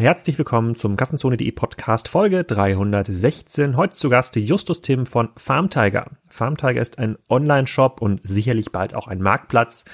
Herzlich willkommen zum Kassenzone.de Podcast Folge 316. Heute zu Gast Justus Tim von FarmTiger. FarmTiger ist ein Online-Shop und sicherlich bald auch ein Marktplatz,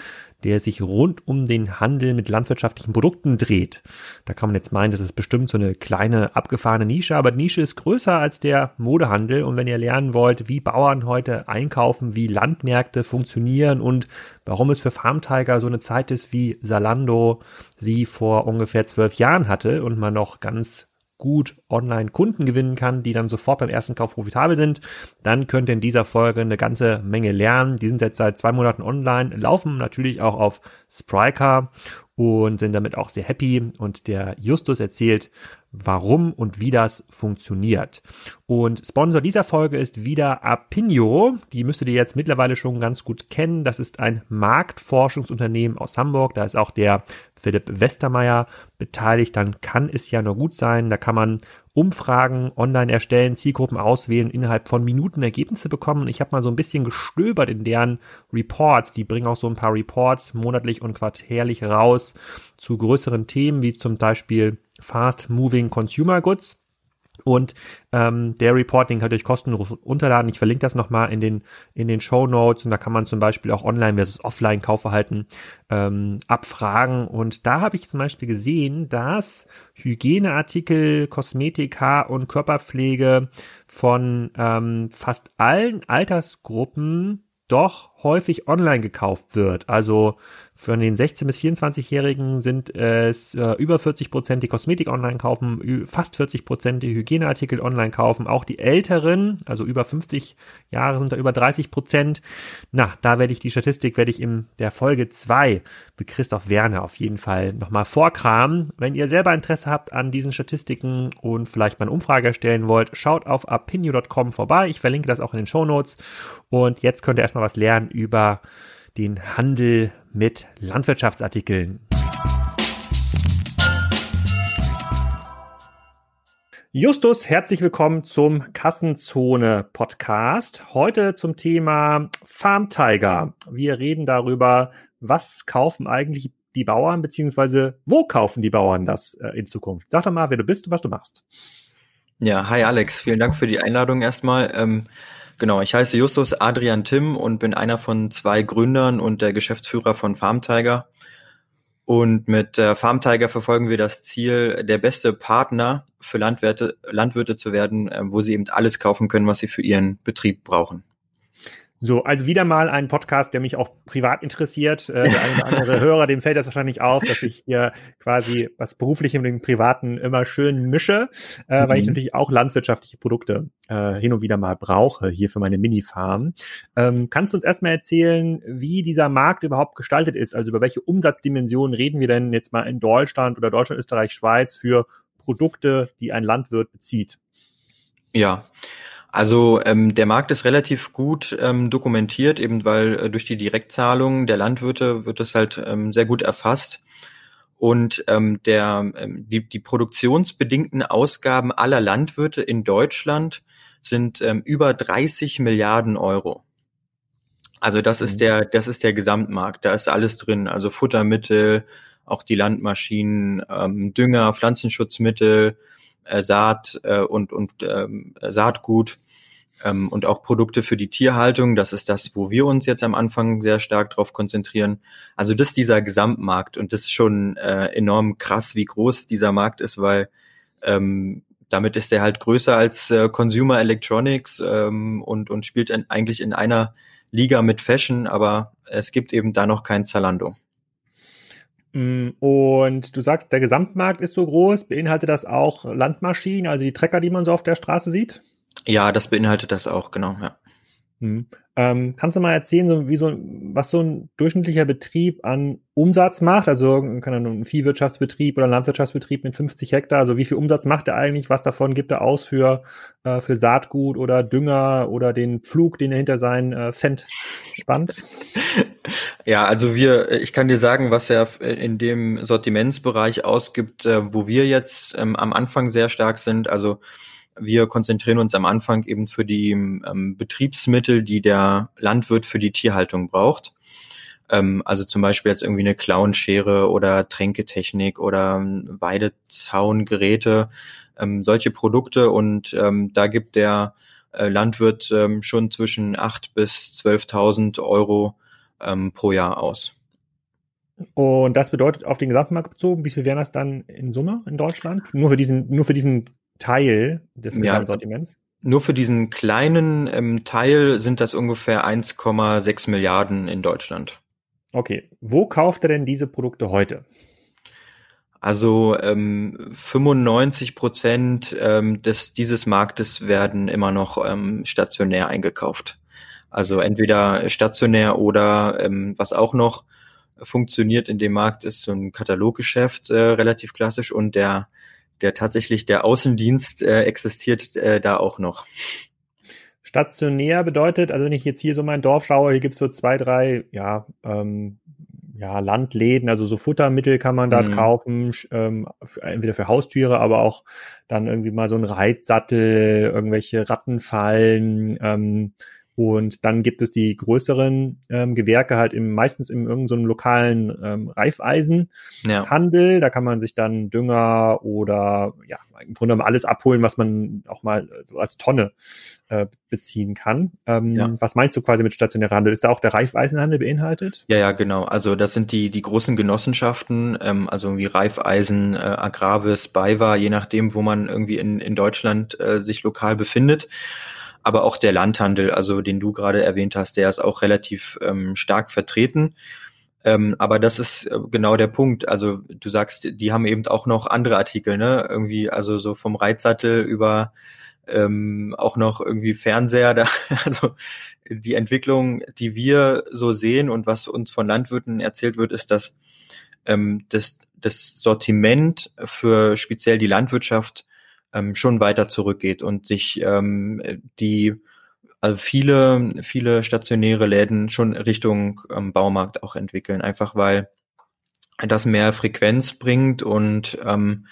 der sich rund um den Handel mit landwirtschaftlichen Produkten dreht. Da kann man jetzt meinen, das ist bestimmt so eine kleine abgefahrene Nische, aber die Nische ist größer als der Modehandel. Und wenn ihr lernen wollt, wie Bauern heute einkaufen, wie Landmärkte funktionieren und warum es für Farmtiger so eine Zeit ist, wie Salando sie vor ungefähr zwölf Jahren hatte und man noch ganz gut online Kunden gewinnen kann, die dann sofort beim ersten Kauf profitabel sind, dann könnt ihr in dieser Folge eine ganze Menge lernen. Die sind jetzt seit zwei Monaten online, laufen natürlich auch auf Spryker und sind damit auch sehr happy. Und der Justus erzählt, warum und wie das funktioniert. Und Sponsor dieser Folge ist wieder Apinio. Die müsstet ihr jetzt mittlerweile schon ganz gut kennen. Das ist ein Marktforschungsunternehmen aus Hamburg. Da ist auch der Philipp Westermeier beteiligt. Dann kann es ja nur gut sein. Da kann man Umfragen online erstellen, Zielgruppen auswählen, innerhalb von Minuten Ergebnisse bekommen. Ich habe mal so ein bisschen gestöbert in deren Reports. Die bringen auch so ein paar Reports monatlich und quartärlich raus zu größeren Themen, wie zum Beispiel Fast Moving Consumer Goods. Und ähm, der Reporting könnt ihr euch kostenlos unterladen. Ich verlinke das nochmal in den, in den Show Notes und da kann man zum Beispiel auch Online versus Offline Kaufverhalten ähm, abfragen. Und da habe ich zum Beispiel gesehen, dass Hygieneartikel, Kosmetik, Haar- und Körperpflege von ähm, fast allen Altersgruppen doch häufig online gekauft wird. Also für den 16- bis 24-Jährigen sind es äh, über 40 Prozent, die Kosmetik online kaufen, fast 40 Prozent, die Hygieneartikel online kaufen. Auch die Älteren, also über 50 Jahre, sind da über 30 Prozent. Na, da werde ich die Statistik, werde ich in der Folge 2 mit Christoph Werner auf jeden Fall nochmal vorkramen. Wenn ihr selber Interesse habt an diesen Statistiken und vielleicht mal eine Umfrage erstellen wollt, schaut auf apinio.com vorbei. Ich verlinke das auch in den Show Notes. Und jetzt könnt ihr erstmal was lernen über den Handel mit Landwirtschaftsartikeln. Justus, herzlich willkommen zum Kassenzone Podcast. Heute zum Thema Farm Tiger. Wir reden darüber, was kaufen eigentlich die Bauern, beziehungsweise wo kaufen die Bauern das äh, in Zukunft? Sag doch mal, wer du bist und was du machst. Ja, hi Alex, vielen Dank für die Einladung erstmal. Ähm, Genau, ich heiße Justus Adrian Tim und bin einer von zwei Gründern und der Geschäftsführer von FarmTiger. Und mit äh, FarmTiger verfolgen wir das Ziel, der beste Partner für Landwirte, Landwirte zu werden, äh, wo sie eben alles kaufen können, was sie für ihren Betrieb brauchen. So, also wieder mal ein Podcast, der mich auch privat interessiert. Äh, der eine oder andere Hörer, dem fällt das wahrscheinlich auf, dass ich hier quasi was Berufliche mit dem Privaten immer schön mische, äh, mhm. weil ich mhm. natürlich auch landwirtschaftliche Produkte äh, hin und wieder mal brauche, hier für meine Mini-Farm. Ähm, kannst du uns erstmal erzählen, wie dieser Markt überhaupt gestaltet ist? Also über welche Umsatzdimensionen reden wir denn jetzt mal in Deutschland oder Deutschland, Österreich, Schweiz für Produkte, die ein Landwirt bezieht? Ja, also ähm, der Markt ist relativ gut ähm, dokumentiert, eben weil äh, durch die Direktzahlungen der Landwirte wird es halt ähm, sehr gut erfasst. Und ähm, der, ähm, die, die produktionsbedingten Ausgaben aller Landwirte in Deutschland sind ähm, über 30 Milliarden Euro. Also das ist mhm. der, das ist der Gesamtmarkt. Da ist alles drin. Also Futtermittel, auch die Landmaschinen, ähm, Dünger, Pflanzenschutzmittel, äh, Saat äh, und, und ähm, Saatgut ähm, und auch Produkte für die Tierhaltung. Das ist das, wo wir uns jetzt am Anfang sehr stark drauf konzentrieren. Also das ist dieser Gesamtmarkt und das ist schon äh, enorm krass, wie groß dieser Markt ist, weil ähm, damit ist er halt größer als äh, Consumer Electronics ähm, und, und spielt in, eigentlich in einer Liga mit Fashion, aber es gibt eben da noch kein Zalando. Mm, und du sagst, der Gesamtmarkt ist so groß. Beinhaltet das auch Landmaschinen, also die Trecker, die man so auf der Straße sieht? Ja, das beinhaltet das auch, genau, ja. Hm. Ähm, kannst du mal erzählen, so, wie so, was so ein durchschnittlicher Betrieb an Umsatz macht? Also kann ein Viehwirtschaftsbetrieb oder ein Landwirtschaftsbetrieb mit 50 Hektar, also wie viel Umsatz macht er eigentlich? Was davon gibt er aus für, äh, für Saatgut oder Dünger oder den Pflug, den er hinter sein äh, Fendt spannt? Ja, also wir, ich kann dir sagen, was er in dem Sortimentsbereich ausgibt, äh, wo wir jetzt ähm, am Anfang sehr stark sind. Also wir konzentrieren uns am Anfang eben für die ähm, Betriebsmittel, die der Landwirt für die Tierhaltung braucht. Ähm, also zum Beispiel jetzt irgendwie eine Clownschere oder Tränketechnik oder Weidezaungeräte, ähm, solche Produkte und ähm, da gibt der äh, Landwirt ähm, schon zwischen acht bis 12.000 Euro ähm, pro Jahr aus. Und das bedeutet auf den Gesamtmarkt bezogen, wie viel wären das dann in Summe in Deutschland? Nur für diesen, nur für diesen Teil des Gesamtsortiments? Ja, nur für diesen kleinen ähm, Teil sind das ungefähr 1,6 Milliarden in Deutschland. Okay. Wo kauft er denn diese Produkte heute? Also ähm, 95 Prozent ähm, des dieses Marktes werden immer noch ähm, stationär eingekauft. Also entweder stationär oder ähm, was auch noch funktioniert in dem Markt, ist so ein Kataloggeschäft äh, relativ klassisch und der, der tatsächlich der Außendienst äh, existiert äh, da auch noch. Stationär bedeutet, also wenn ich jetzt hier so mein Dorf schaue, hier gibt's so zwei, drei, ja, ähm, ja, Landläden, also so Futtermittel kann man dort mhm. kaufen, ähm, für, entweder für Haustiere, aber auch dann irgendwie mal so ein Reitsattel, irgendwelche Rattenfallen, ähm, und dann gibt es die größeren ähm, Gewerke halt im, meistens in irgendeinem so lokalen ähm, Reifeisenhandel. Ja. Da kann man sich dann Dünger oder ja, im Grunde genommen alles abholen, was man auch mal so als Tonne äh, beziehen kann. Ähm, ja. Was meinst du quasi mit stationärer Handel? Ist da auch der Reifeisenhandel beinhaltet? Ja, ja, genau. Also das sind die, die großen Genossenschaften, ähm, also wie Reifeisen, äh, Agravis, BayWa, je nachdem, wo man irgendwie in, in Deutschland äh, sich lokal befindet aber auch der Landhandel, also den du gerade erwähnt hast, der ist auch relativ ähm, stark vertreten. Ähm, aber das ist äh, genau der Punkt. Also du sagst, die haben eben auch noch andere Artikel, ne? Irgendwie, also so vom Reitsattel über ähm, auch noch irgendwie Fernseher. Da, also die Entwicklung, die wir so sehen und was uns von Landwirten erzählt wird, ist, dass ähm, das, das Sortiment für speziell die Landwirtschaft ähm, schon weiter zurückgeht und sich ähm, die also viele, viele stationäre Läden schon Richtung ähm, Baumarkt auch entwickeln, einfach weil das mehr Frequenz bringt und ähm,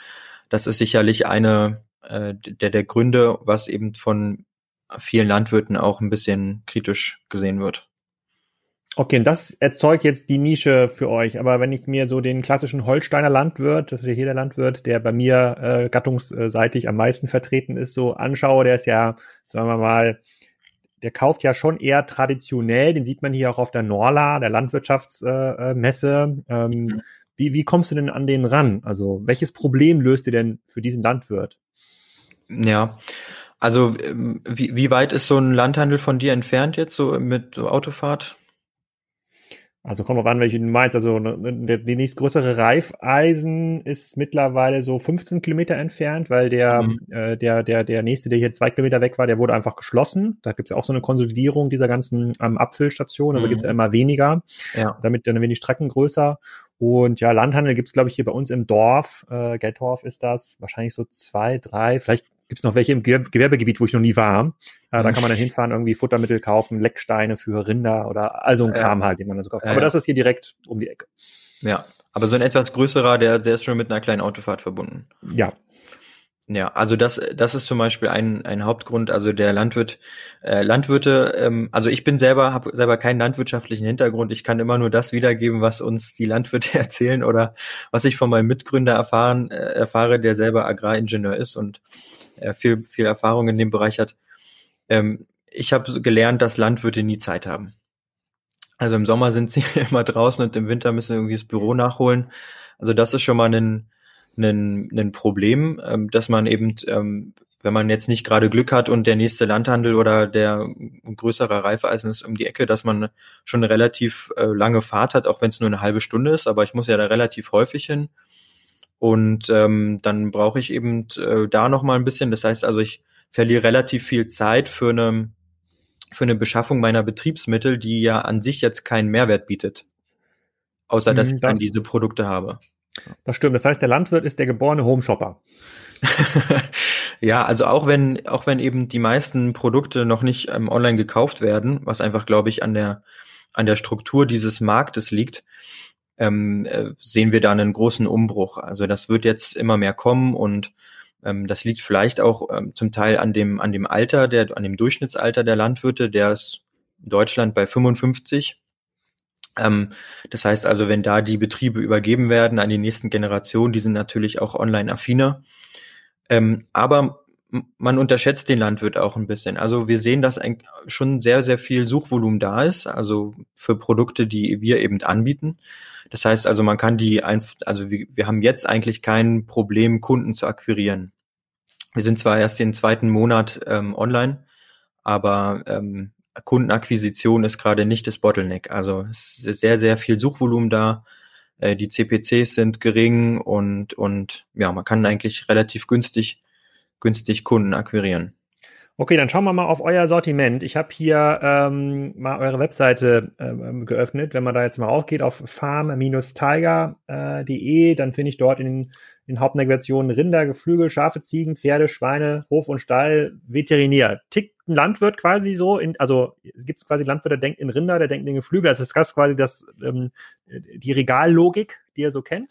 das ist sicherlich eine äh, der, der Gründe, was eben von vielen Landwirten auch ein bisschen kritisch gesehen wird. Okay, und das erzeugt jetzt die Nische für euch. Aber wenn ich mir so den klassischen Holsteiner Landwirt, das ist ja hier der Landwirt, der bei mir äh, gattungsseitig am meisten vertreten ist, so anschaue, der ist ja, sagen wir mal, der kauft ja schon eher traditionell, den sieht man hier auch auf der Norla, der Landwirtschaftsmesse. Äh, ähm, mhm. wie, wie kommst du denn an den ran? Also welches Problem löst ihr denn für diesen Landwirt? Ja, also ähm, wie, wie weit ist so ein Landhandel von dir entfernt jetzt, so mit so Autofahrt? Also kommt drauf an, welche du meinst. Also ne, ne, der, die nächstgrößere Reifeisen ist mittlerweile so 15 Kilometer entfernt, weil der, mhm. äh, der, der, der nächste, der hier zwei Kilometer weg war, der wurde einfach geschlossen. Da gibt es ja auch so eine Konsolidierung dieser ganzen ähm, Abfüllstation. Also mhm. gibt es ja immer weniger, ja. damit dann werden die Strecken größer. Und ja, Landhandel gibt es, glaube ich, hier bei uns im Dorf. Äh, Geltorf ist das. Wahrscheinlich so zwei, drei, vielleicht gibt es noch welche im Gewerbegebiet, wo ich noch nie war. Äh, da kann man dann hinfahren, irgendwie Futtermittel kaufen, Lecksteine für Rinder oder all so ein Kram halt, den man dann so kauft. Aber das ist hier direkt um die Ecke. Ja, aber so ein etwas größerer, der, der ist schon mit einer kleinen Autofahrt verbunden. Ja. Ja, also das, das ist zum Beispiel ein, ein Hauptgrund. Also der Landwirt, äh, Landwirte, ähm, also ich bin selber, habe selber keinen landwirtschaftlichen Hintergrund. Ich kann immer nur das wiedergeben, was uns die Landwirte erzählen oder was ich von meinem Mitgründer erfahren, äh, erfahre, der selber Agraringenieur ist und äh, viel, viel Erfahrung in dem Bereich hat. Ähm, ich habe gelernt, dass Landwirte nie Zeit haben. Also im Sommer sind sie immer draußen und im Winter müssen sie irgendwie das Büro nachholen. Also das ist schon mal ein, ein, ein Problem, ähm, dass man eben, ähm, wenn man jetzt nicht gerade Glück hat und der nächste Landhandel oder der größere Reifeisen ist um die Ecke, dass man schon eine relativ äh, lange Fahrt hat, auch wenn es nur eine halbe Stunde ist, aber ich muss ja da relativ häufig hin. Und ähm, dann brauche ich eben äh, da noch mal ein bisschen. Das heißt also, ich verliere relativ viel Zeit für eine für eine Beschaffung meiner Betriebsmittel, die ja an sich jetzt keinen Mehrwert bietet, außer dass mhm, ich dann diese Produkte habe. Das stimmt. Das heißt, der Landwirt ist der geborene Homeshopper. ja, also auch wenn auch wenn eben die meisten Produkte noch nicht ähm, online gekauft werden, was einfach glaube ich an der an der Struktur dieses Marktes liegt, ähm, äh, sehen wir da einen großen Umbruch. Also das wird jetzt immer mehr kommen und ähm, das liegt vielleicht auch ähm, zum Teil an dem, an dem Alter, der, an dem Durchschnittsalter der Landwirte, der ist in Deutschland bei 55. Ähm, das heißt also, wenn da die Betriebe übergeben werden an die nächsten Generationen, die sind natürlich auch online affiner. Ähm, aber man unterschätzt den Landwirt auch ein bisschen. Also wir sehen, dass schon sehr, sehr viel Suchvolumen da ist, also für Produkte, die wir eben anbieten. Das heißt also, man kann die einfach, also wir, wir haben jetzt eigentlich kein Problem, Kunden zu akquirieren. Wir sind zwar erst den zweiten Monat ähm, online, aber ähm, Kundenakquisition ist gerade nicht das Bottleneck. Also es ist sehr, sehr viel Suchvolumen da. Äh, die CPCs sind gering und, und ja, man kann eigentlich relativ günstig günstig Kunden akquirieren. Okay, dann schauen wir mal auf euer Sortiment. Ich habe hier ähm, mal eure Webseite ähm, geöffnet. Wenn man da jetzt mal aufgeht auf farm-tiger.de, dann finde ich dort in in Hauptnavigationen Rinder, Geflügel, Schafe, Ziegen, Pferde, Schweine, Hof und Stall, Veterinär. Tickt ein Landwirt quasi so, in, also es gibt quasi Landwirt, der denkt in Rinder, der denkt in Geflügel. Also ist das quasi das, ähm, die Regallogik, die ihr so kennt?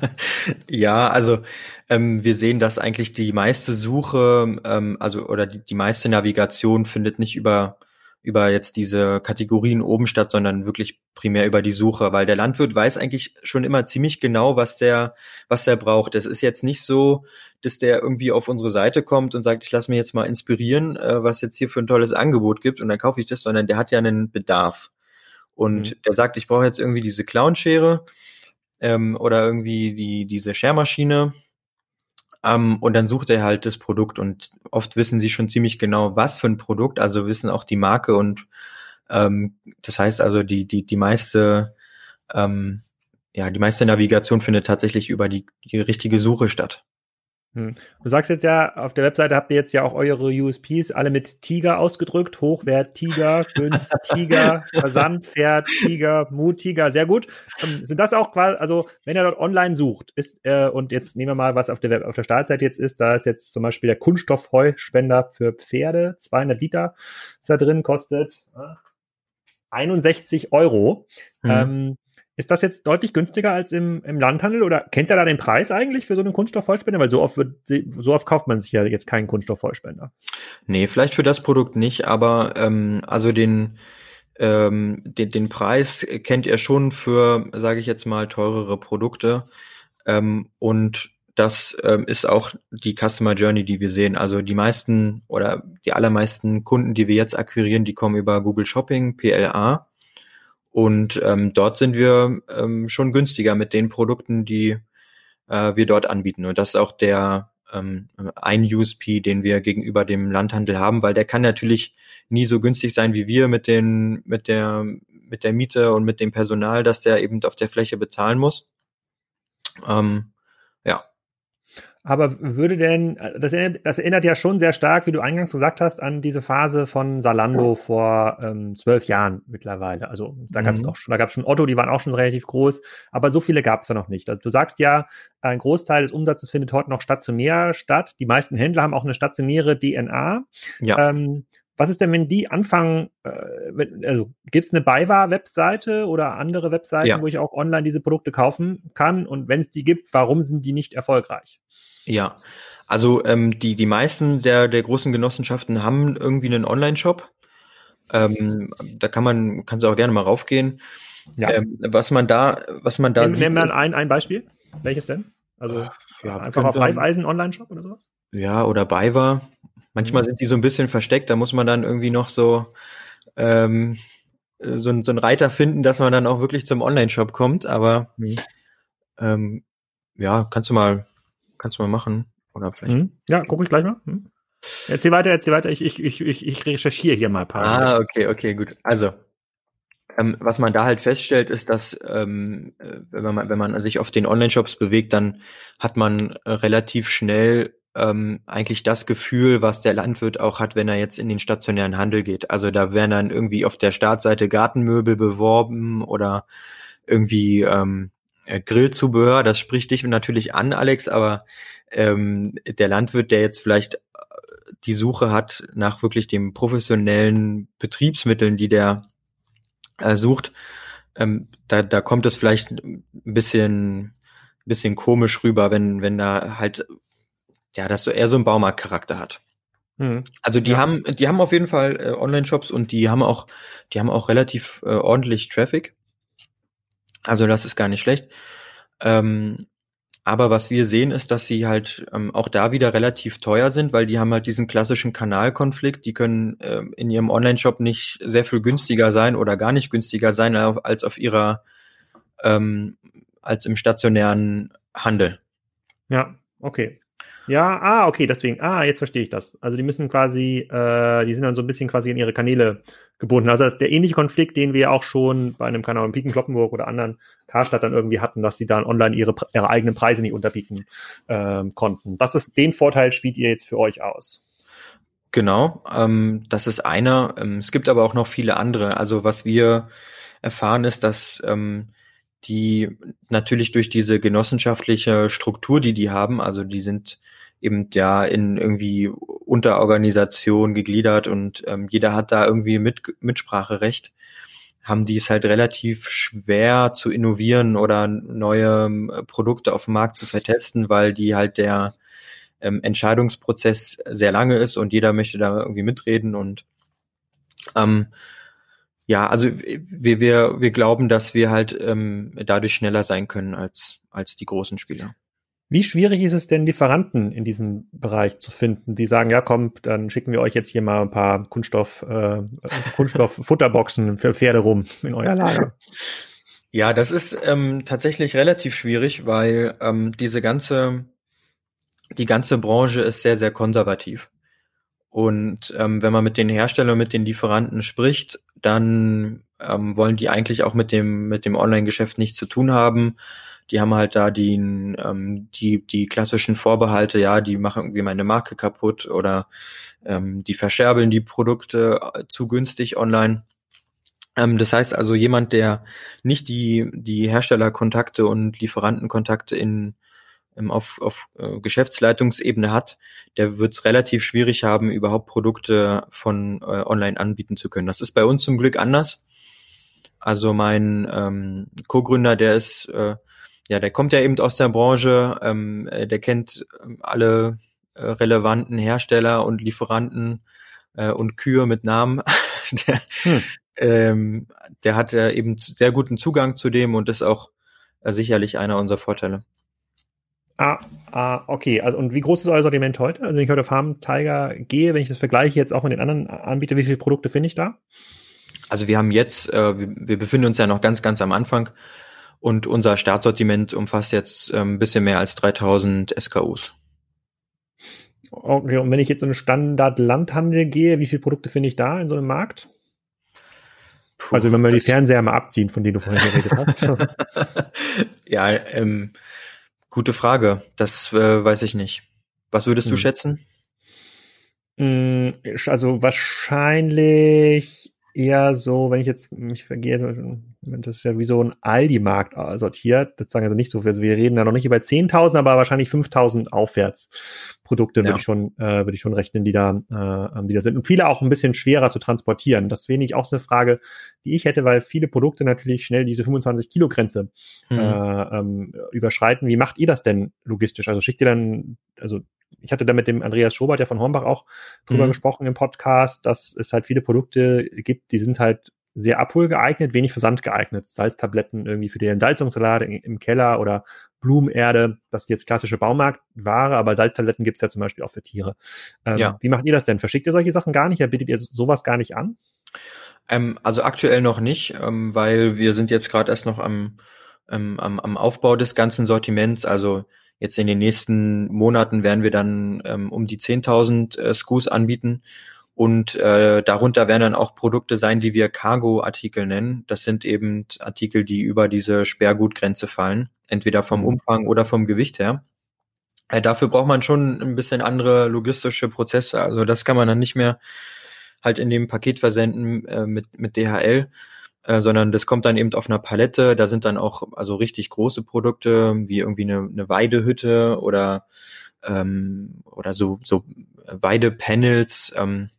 ja, also ähm, wir sehen, dass eigentlich die meiste Suche, ähm, also oder die, die meiste Navigation findet nicht über über jetzt diese Kategorien oben statt, sondern wirklich primär über die Suche, weil der Landwirt weiß eigentlich schon immer ziemlich genau, was der, was der braucht. Es ist jetzt nicht so, dass der irgendwie auf unsere Seite kommt und sagt, ich lasse mich jetzt mal inspirieren, äh, was jetzt hier für ein tolles Angebot gibt und dann kaufe ich das, sondern der hat ja einen Bedarf. Und mhm. der sagt, ich brauche jetzt irgendwie diese Clownschere ähm, oder irgendwie die, diese Schermaschine ähm, und dann sucht er halt das Produkt und oft wissen sie schon ziemlich genau, was für ein Produkt, also wissen auch die Marke und ähm, das heißt also, die, die, die meiste, ähm, ja, die meiste Navigation findet tatsächlich über die, die richtige Suche statt. Hm. Du sagst jetzt ja, auf der Webseite habt ihr jetzt ja auch eure USPs alle mit Tiger ausgedrückt. Hochwert Tiger, Günst Tiger, Versand, Pferd, Tiger, Mut Tiger, sehr gut. Ähm, sind das auch quasi, also wenn ihr dort online sucht, ist, äh, und jetzt nehmen wir mal, was auf der, Web, auf der Startseite jetzt ist, da ist jetzt zum Beispiel der Kunststoffheuspender für Pferde, 200 Liter ist da drin, kostet äh, 61 Euro. Mhm. Ähm, ist das jetzt deutlich günstiger als im, im Landhandel oder kennt er da den Preis eigentlich für so einen Kunststoffvollspender? Weil so oft wird, so oft kauft man sich ja jetzt keinen Kunststoffvollspender. Nee, vielleicht für das Produkt nicht, aber ähm, also den, ähm, den, den Preis kennt er schon für, sage ich jetzt mal, teurere Produkte. Ähm, und das ähm, ist auch die Customer Journey, die wir sehen. Also die meisten oder die allermeisten Kunden, die wir jetzt akquirieren, die kommen über Google Shopping, PLA. Und ähm, dort sind wir ähm, schon günstiger mit den Produkten, die äh, wir dort anbieten. Und das ist auch der ähm, ein USP, den wir gegenüber dem Landhandel haben, weil der kann natürlich nie so günstig sein wie wir mit den mit der mit der Miete und mit dem Personal, das der eben auf der Fläche bezahlen muss. Ähm. Aber würde denn, das erinnert, das erinnert ja schon sehr stark, wie du eingangs gesagt hast, an diese Phase von Salando vor ähm, zwölf Jahren mittlerweile. Also da gab es mhm. auch schon, da gab es schon Otto, die waren auch schon relativ groß, aber so viele gab es da noch nicht. Also du sagst ja, ein Großteil des Umsatzes findet heute noch stationär statt. Die meisten Händler haben auch eine stationäre DNA. Ja. Ähm, was ist denn, wenn die anfangen, äh, also gibt es eine BayWa-Webseite oder andere Webseiten, ja. wo ich auch online diese Produkte kaufen kann? Und wenn es die gibt, warum sind die nicht erfolgreich? Ja, also ähm, die, die meisten der, der großen Genossenschaften haben irgendwie einen Online-Shop. Ähm, da kann man, kannst du auch gerne mal raufgehen. Ja. Ähm, was man da, was man da Nehmen, sieht. Wir ein, ein Beispiel. Welches denn? Also ja, einfach auf Reifeisen Online-Shop oder sowas? Ja, oder BayWa. Manchmal mhm. sind die so ein bisschen versteckt, da muss man dann irgendwie noch so, ähm, so, ein, so einen Reiter finden, dass man dann auch wirklich zum Online-Shop kommt, aber mhm. ähm, ja, kannst du mal Kannst du mal machen. Oder vielleicht. Hm? Ja, gucke ich gleich mal. Hm? Erzähl weiter, erzähl weiter. Ich, ich, ich, ich, recherchiere hier mal ein paar. Ah, okay, okay, gut. Also, ähm, was man da halt feststellt, ist, dass ähm, äh, wenn man wenn man sich auf den Online-Shops bewegt, dann hat man äh, relativ schnell ähm, eigentlich das Gefühl, was der Landwirt auch hat, wenn er jetzt in den stationären Handel geht. Also da werden dann irgendwie auf der Startseite Gartenmöbel beworben oder irgendwie ähm, äh, Grillzubehör, das spricht dich natürlich an, Alex, aber ähm, der Landwirt, der jetzt vielleicht äh, die Suche hat nach wirklich den professionellen Betriebsmitteln, die der äh, sucht, ähm, da, da kommt es vielleicht ein bisschen, bisschen komisch rüber, wenn, wenn da halt, ja, das so eher so einen Baumarktcharakter hat. Mhm. Also die ja. haben, die haben auf jeden Fall äh, Online-Shops und die haben auch, die haben auch relativ äh, ordentlich Traffic. Also das ist gar nicht schlecht. Ähm, aber was wir sehen, ist, dass sie halt ähm, auch da wieder relativ teuer sind, weil die haben halt diesen klassischen Kanalkonflikt. Die können äh, in ihrem Online-Shop nicht sehr viel günstiger sein oder gar nicht günstiger sein als auf ihrer, ähm, als im stationären Handel. Ja, okay. Ja, ah, okay, deswegen, ah, jetzt verstehe ich das. Also die müssen quasi, äh, die sind dann so ein bisschen quasi in ihre Kanäle gebunden. Also der ähnliche Konflikt, den wir auch schon bei einem Kanal in Piken Kloppenburg oder anderen Karstadt dann irgendwie hatten, dass sie dann online ihre, ihre eigenen Preise nicht unterbieten ähm, konnten. Das ist den Vorteil spielt ihr jetzt für euch aus. Genau, ähm, das ist einer. Ähm, es gibt aber auch noch viele andere. Also was wir erfahren ist, dass ähm, die natürlich durch diese genossenschaftliche Struktur, die die haben, also die sind eben ja in irgendwie Unterorganisation gegliedert und ähm, jeder hat da irgendwie mit, Mitspracherecht, haben die es halt relativ schwer zu innovieren oder neue ähm, Produkte auf dem Markt zu vertesten, weil die halt der ähm, Entscheidungsprozess sehr lange ist und jeder möchte da irgendwie mitreden und ähm, ja, also wir, wir, wir glauben, dass wir halt ähm, dadurch schneller sein können als, als die großen Spieler. Wie schwierig ist es denn, Lieferanten in diesem Bereich zu finden, die sagen, ja, kommt, dann schicken wir euch jetzt hier mal ein paar Kunststoff, äh, Kunststoff-Futterboxen für Pferde rum in euer Lager? Ja, das ist ähm, tatsächlich relativ schwierig, weil ähm, diese ganze, die ganze Branche ist sehr, sehr konservativ. Und ähm, wenn man mit den Herstellern, mit den Lieferanten spricht, dann ähm, wollen die eigentlich auch mit dem mit dem Online-Geschäft nichts zu tun haben. Die haben halt da die ähm, die die klassischen Vorbehalte, ja, die machen irgendwie meine Marke kaputt oder ähm, die verscherbeln die Produkte äh, zu günstig online. Ähm, das heißt also jemand, der nicht die die Herstellerkontakte und Lieferantenkontakte in ähm, auf, auf äh, Geschäftsleitungsebene hat, der wird es relativ schwierig haben, überhaupt Produkte von äh, online anbieten zu können. Das ist bei uns zum Glück anders. Also mein ähm, Co-Gründer, der ist, äh, ja, der kommt ja eben aus der Branche, ähm, äh, der kennt ähm, alle äh, relevanten Hersteller und Lieferanten äh, und Kühe mit Namen. der, hm. ähm, der hat äh, eben sehr guten Zugang zu dem und ist auch äh, sicherlich einer unserer Vorteile. Ah, ah, okay. Also, und wie groß ist euer Sortiment heute? Also, wenn ich heute Farm Tiger gehe, wenn ich das vergleiche jetzt auch mit den anderen Anbietern, wie viele Produkte finde ich da? Also, wir haben jetzt, äh, wir, wir, befinden uns ja noch ganz, ganz am Anfang und unser Startsortiment umfasst jetzt ein bisschen mehr als 3000 SKUs. Okay, und wenn ich jetzt in einen Standard-Landhandel gehe, wie viele Produkte finde ich da in so einem Markt? Puh, also, wenn wir die Fernseher mal abziehen, von denen du vorhin geredet hast. ja, ähm, Gute Frage. Das äh, weiß ich nicht. Was würdest hm. du schätzen? Hm, also wahrscheinlich eher so, wenn ich jetzt mich vergehe, das ist ja wie so ein Aldi-Markt äh, sortiert, sozusagen also nicht so, also wir reden da noch nicht über 10.000, aber wahrscheinlich 5.000 aufwärts Produkte ja. würde ich schon, äh, würde ich schon rechnen, die da, äh, die da sind. Und viele auch ein bisschen schwerer zu transportieren. Das wäre nicht auch so eine Frage, die ich hätte, weil viele Produkte natürlich schnell diese 25 Kilo Grenze mhm. äh, ähm, überschreiten. Wie macht ihr das denn logistisch? Also schickt ihr dann, also ich hatte da mit dem Andreas Schobert ja von Hornbach auch drüber mhm. gesprochen im Podcast, dass es halt viele Produkte gibt, die sind halt sehr abholgeeignet, wenig Versand geeignet. Salztabletten irgendwie für die Entsalzungssalate im Keller oder Blumenerde, das ist jetzt klassische Baumarktware, aber Salztabletten gibt's ja zum Beispiel auch für Tiere. Ähm, ja. Wie macht ihr das denn? Verschickt ihr solche Sachen gar nicht? Ja, bietet ihr sowas gar nicht an? Ähm, also aktuell noch nicht, ähm, weil wir sind jetzt gerade erst noch am, ähm, am, am Aufbau des ganzen Sortiments. Also jetzt in den nächsten Monaten werden wir dann ähm, um die 10.000 äh, SKUs anbieten und äh, darunter werden dann auch Produkte sein, die wir Cargo-Artikel nennen. Das sind eben Artikel, die über diese Sperrgutgrenze fallen, entweder vom mhm. Umfang oder vom Gewicht her. Äh, dafür braucht man schon ein bisschen andere logistische Prozesse. Also das kann man dann nicht mehr halt in dem Paket versenden äh, mit, mit DHL, äh, sondern das kommt dann eben auf einer Palette. Da sind dann auch also richtig große Produkte, wie irgendwie eine, eine Weidehütte oder ähm, oder so, so Weidepanels, ähm,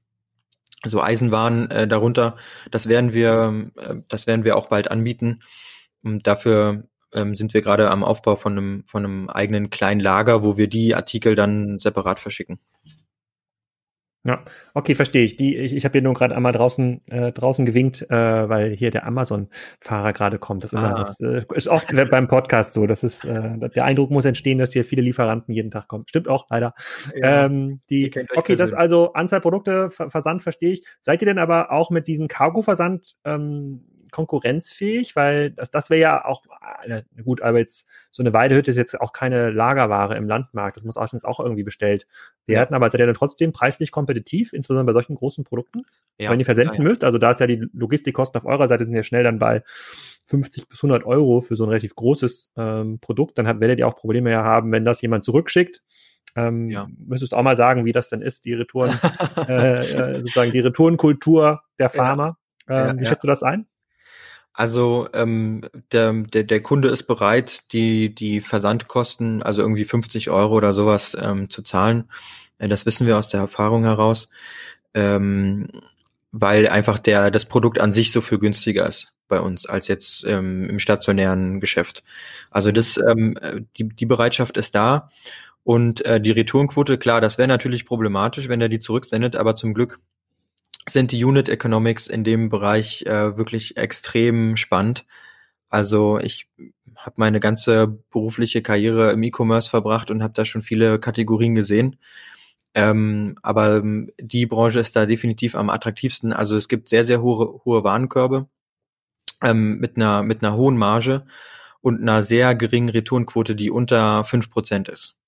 so Eisenwaren äh, darunter. Das werden wir, äh, das werden wir auch bald anbieten. Und dafür ähm, sind wir gerade am Aufbau von einem, von einem eigenen kleinen Lager, wo wir die Artikel dann separat verschicken. Ja, okay, verstehe ich. Die, ich, ich habe hier nur gerade einmal draußen äh, draußen gewinkt, äh, weil hier der Amazon-Fahrer gerade kommt. Das, ist, immer, ah. das äh, ist oft beim Podcast so. Das ist äh, der Eindruck muss entstehen, dass hier viele Lieferanten jeden Tag kommen. Stimmt auch, leider. Ja, ähm, die, okay, das also Anzahl Produkte, Versand verstehe ich. Seid ihr denn aber auch mit diesem Cargo-Versand ähm, konkurrenzfähig, weil das, das wäre ja auch, äh, gut, aber jetzt so eine Weidehütte ist jetzt auch keine Lagerware im Landmarkt. Das muss auch, auch irgendwie bestellt werden, ja. aber seid ihr dann trotzdem preislich kompetitiv, insbesondere bei solchen großen Produkten, ja. wenn ihr versenden ja, müsst. Also da ist ja die Logistikkosten auf eurer Seite sind ja schnell dann bei 50 bis 100 Euro für so ein relativ großes ähm, Produkt. Dann hat, werdet ihr auch Probleme ja haben, wenn das jemand zurückschickt. Ähm, ja. Müsstest auch mal sagen, wie das denn ist, die Retouren, äh, äh, sozusagen die Retourenkultur der Pharma. Ja. Ähm, wie schätzt du das ein? Also ähm, der, der, der Kunde ist bereit, die, die Versandkosten, also irgendwie 50 Euro oder sowas ähm, zu zahlen. Äh, das wissen wir aus der Erfahrung heraus, ähm, weil einfach der, das Produkt an sich so viel günstiger ist bei uns als jetzt ähm, im stationären Geschäft. Also das, ähm, die, die Bereitschaft ist da. Und äh, die Retourenquote, klar, das wäre natürlich problematisch, wenn er die zurücksendet, aber zum Glück sind die Unit Economics in dem Bereich äh, wirklich extrem spannend. Also ich habe meine ganze berufliche Karriere im E-Commerce verbracht und habe da schon viele Kategorien gesehen. Ähm, aber ähm, die Branche ist da definitiv am attraktivsten. Also es gibt sehr, sehr hohe, hohe Warenkörbe ähm, mit, einer, mit einer hohen Marge und einer sehr geringen Retourenquote, die unter fünf Prozent ist.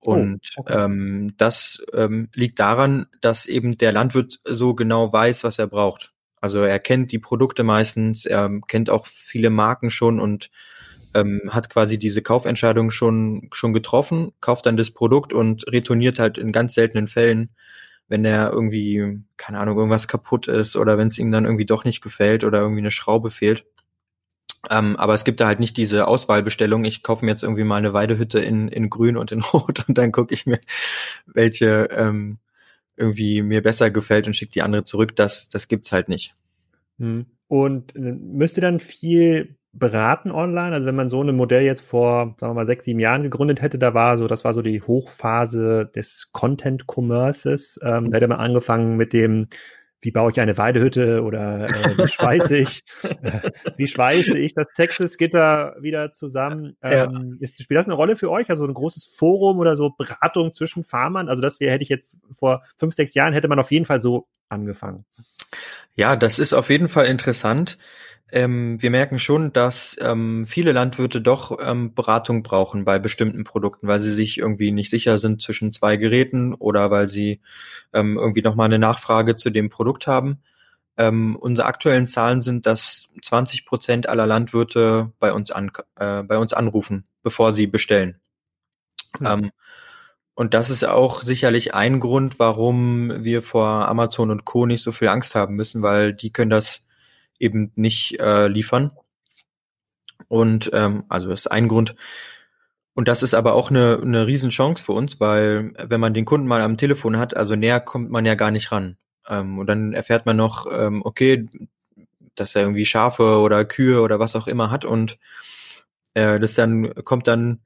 Oh, und oh, okay. ähm, das ähm, liegt daran, dass eben der Landwirt so genau weiß, was er braucht. Also er kennt die Produkte meistens, er kennt auch viele Marken schon und ähm, hat quasi diese Kaufentscheidung schon schon getroffen, kauft dann das Produkt und retourniert halt in ganz seltenen Fällen, wenn er irgendwie keine Ahnung irgendwas kaputt ist oder wenn es ihm dann irgendwie doch nicht gefällt oder irgendwie eine Schraube fehlt. Ähm, aber es gibt da halt nicht diese Auswahlbestellung. Ich kaufe mir jetzt irgendwie mal eine Weidehütte in, in Grün und in Rot und dann gucke ich mir, welche ähm, irgendwie mir besser gefällt und schicke die andere zurück. Das, das gibt's halt nicht. Hm. Und äh, müsst ihr dann viel beraten online? Also wenn man so ein Modell jetzt vor, sagen wir mal, sechs, sieben Jahren gegründet hätte, da war so, das war so die Hochphase des Content Commerces. Ähm, da hätte man angefangen mit dem wie baue ich eine Weidehütte oder äh, wie schweiße ich, äh, wie schweiße ich das Texas-Gitter wieder zusammen? Ähm, ja. ist, spielt das eine Rolle für euch? Also ein großes Forum oder so Beratung zwischen Farmern? Also das wäre, hätte ich jetzt vor fünf, sechs Jahren hätte man auf jeden Fall so angefangen. Ja, das ist auf jeden Fall interessant. Ähm, wir merken schon, dass ähm, viele Landwirte doch ähm, Beratung brauchen bei bestimmten Produkten, weil sie sich irgendwie nicht sicher sind zwischen zwei Geräten oder weil sie ähm, irgendwie nochmal eine Nachfrage zu dem Produkt haben. Ähm, unsere aktuellen Zahlen sind, dass 20 Prozent aller Landwirte bei uns, an, äh, bei uns anrufen, bevor sie bestellen. Mhm. Ähm, und das ist auch sicherlich ein Grund, warum wir vor Amazon und Co. nicht so viel Angst haben müssen, weil die können das eben nicht äh, liefern. Und ähm, also das ist ein Grund. Und das ist aber auch eine, eine Riesenchance für uns, weil wenn man den Kunden mal am Telefon hat, also näher kommt man ja gar nicht ran. Ähm, und dann erfährt man noch, ähm, okay, dass er irgendwie Schafe oder Kühe oder was auch immer hat und äh, das dann kommt dann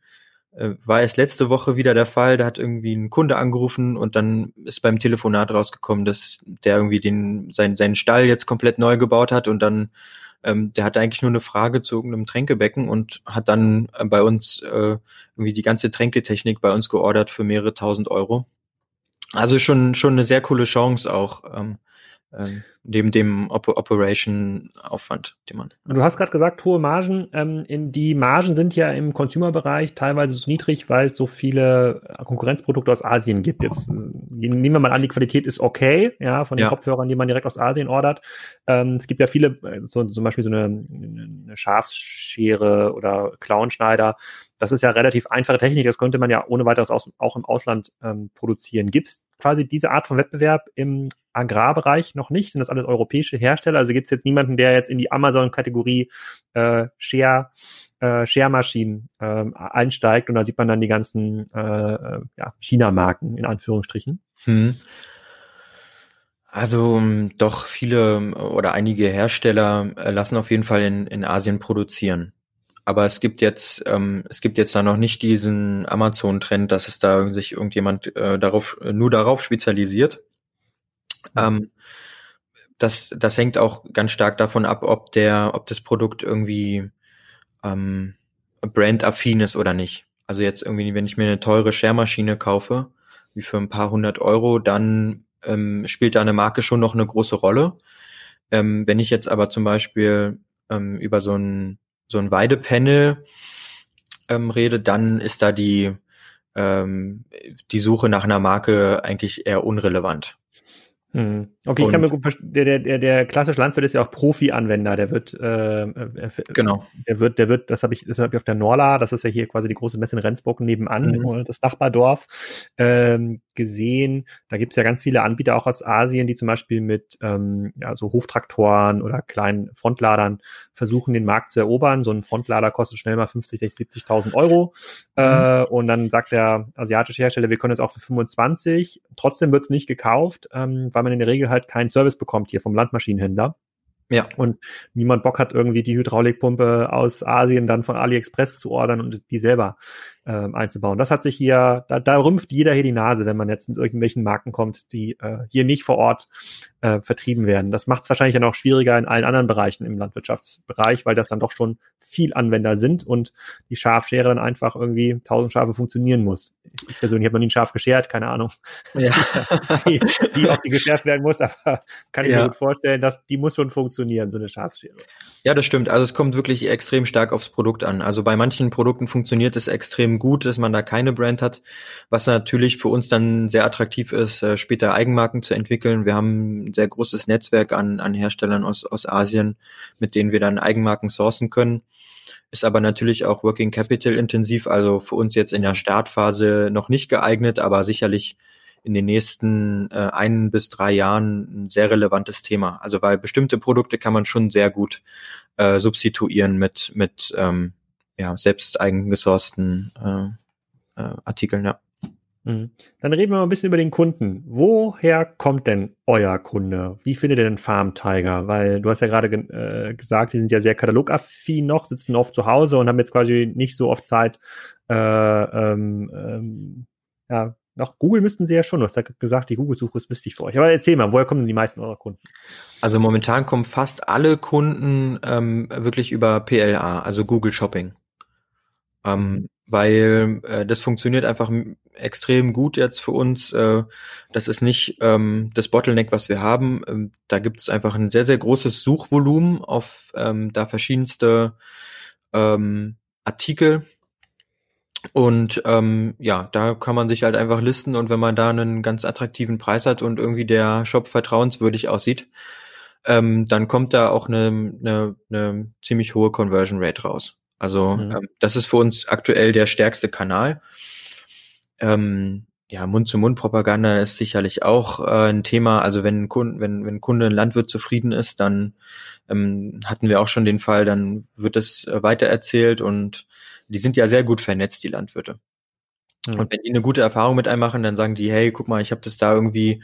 äh, war es letzte Woche wieder der Fall, da hat irgendwie ein Kunde angerufen und dann ist beim Telefonat rausgekommen, dass der irgendwie den, sein, seinen Stall jetzt komplett neu gebaut hat und dann, ähm, der hatte eigentlich nur eine Frage zu irgendeinem Tränkebecken und hat dann äh, bei uns äh, irgendwie die ganze Tränketechnik bei uns geordert für mehrere tausend Euro. Also schon, schon eine sehr coole Chance auch. Ähm, ähm, neben dem Op Operation-Aufwand, den man. Du hast gerade gesagt, hohe Margen. Ähm, in die Margen sind ja im Consumer-Bereich teilweise so niedrig, weil es so viele Konkurrenzprodukte aus Asien gibt. Jetzt äh, nehmen wir mal an, die Qualität ist okay, ja, von den ja. Kopfhörern, die man direkt aus Asien ordert. Ähm, es gibt ja viele, äh, so, zum Beispiel so eine, eine Schafsschere oder Clownschneider. Das ist ja relativ einfache Technik, das könnte man ja ohne weiteres aus, auch im Ausland ähm, produzieren. Gibt es quasi diese Art von Wettbewerb im Agrarbereich noch nicht? Sind das alles europäische Hersteller? Also gibt es jetzt niemanden, der jetzt in die Amazon-Kategorie äh, Share äh, Share-Maschinen äh, einsteigt und da sieht man dann die ganzen äh, äh ja, China-Marken in Anführungsstrichen. Hm. Also ähm, doch viele ähm, oder einige Hersteller äh, lassen auf jeden Fall in, in Asien produzieren. Aber es gibt jetzt, ähm, es gibt jetzt da noch nicht diesen Amazon-Trend, dass es da sich irgendjemand äh, darauf, nur darauf spezialisiert. Ähm, das, das hängt auch ganz stark davon ab, ob der, ob das Produkt irgendwie ähm, brandaffin ist oder nicht. Also jetzt irgendwie, wenn ich mir eine teure Schermaschine kaufe, wie für ein paar hundert Euro, dann ähm, spielt da eine Marke schon noch eine große Rolle. Ähm, wenn ich jetzt aber zum Beispiel ähm, über so ein, so ein Weidepanel ähm, rede, dann ist da die, ähm, die Suche nach einer Marke eigentlich eher unrelevant. Hm. Okay, und ich kann mir gut verstehen, der, der, der klassische Landwirt ist ja auch Profi-Anwender, der wird, äh, äh genau. der wird, der wird, das habe ich, das habe ich auf der Norla, das ist ja hier quasi die große Messe in Rendsburg nebenan, mhm. das Nachbardorf, ähm, gesehen. Da gibt's ja ganz viele Anbieter auch aus Asien, die zum Beispiel mit ähm, ja, so Hoftraktoren oder kleinen Frontladern versuchen, den Markt zu erobern. So ein Frontlader kostet schnell mal 50, 60, 70.000 Euro. Mhm. Äh, und dann sagt der asiatische Hersteller, wir können es auch für 25. Trotzdem wird's nicht gekauft, ähm, weil man in der Regel halt keinen Service bekommt hier vom Landmaschinenhändler. Ja. Und niemand Bock hat, irgendwie die Hydraulikpumpe aus Asien dann von AliExpress zu ordern und die selber ähm, einzubauen. Das hat sich hier, da, da rümpft jeder hier die Nase, wenn man jetzt mit irgendwelchen Marken kommt, die äh, hier nicht vor Ort äh, vertrieben werden. Das macht es wahrscheinlich dann auch schwieriger in allen anderen Bereichen im Landwirtschaftsbereich, weil das dann doch schon viel Anwender sind und die Schafschere dann einfach irgendwie tausend Schafe funktionieren muss. Ich persönlich habe noch nie ein Schaf geschert, keine Ahnung, ja. wie, wie oft die geschärft werden muss, aber kann ich ja. mir gut vorstellen, dass die muss schon funktionieren, so eine Schafschere. Ja, das stimmt. Also es kommt wirklich extrem stark aufs Produkt an. Also bei manchen Produkten funktioniert es extrem gut, dass man da keine Brand hat, was natürlich für uns dann sehr attraktiv ist, äh, später Eigenmarken zu entwickeln. Wir haben ein sehr großes Netzwerk an, an Herstellern aus, aus Asien, mit denen wir dann Eigenmarken sourcen können. Ist aber natürlich auch Working Capital intensiv, also für uns jetzt in der Startphase noch nicht geeignet, aber sicherlich in den nächsten äh, ein bis drei Jahren ein sehr relevantes Thema. Also weil bestimmte Produkte kann man schon sehr gut äh, substituieren mit mit ähm, ja selbst eigengesourcten äh, äh, Artikeln. Ja. Mhm. Dann reden wir mal ein bisschen über den Kunden. Woher kommt denn euer Kunde? Wie findet ihr den Farm Tiger? Weil du hast ja gerade äh, gesagt, die sind ja sehr katalogaffin noch, sitzen oft zu Hause und haben jetzt quasi nicht so oft Zeit. Äh, ähm, ähm, ja, noch Google müssten sie ja schon. Du hast ja gesagt, die Google-Suche ist wichtig für euch. Aber erzähl mal, woher kommen denn die meisten eurer Kunden? Also momentan kommen fast alle Kunden ähm, wirklich über PLA, also Google Shopping. Ähm, weil äh, das funktioniert einfach extrem gut jetzt für uns. Äh, das ist nicht ähm, das Bottleneck, was wir haben. Ähm, da gibt es einfach ein sehr, sehr großes Suchvolumen auf ähm, da verschiedenste ähm, Artikel. Und ähm, ja, da kann man sich halt einfach listen und wenn man da einen ganz attraktiven Preis hat und irgendwie der Shop vertrauenswürdig aussieht, ähm, dann kommt da auch eine, eine, eine ziemlich hohe Conversion Rate raus. Also mhm. ähm, das ist für uns aktuell der stärkste Kanal. Ähm, ja, Mund-zu-Mund-Propaganda ist sicherlich auch äh, ein Thema. Also wenn ein Kunde, wenn, wenn ein Kunde, ein Landwirt zufrieden ist, dann ähm, hatten wir auch schon den Fall, dann wird es äh, weitererzählt und die sind ja sehr gut vernetzt, die Landwirte. Mhm. Und wenn die eine gute Erfahrung mit einem machen, dann sagen die, hey, guck mal, ich habe das da irgendwie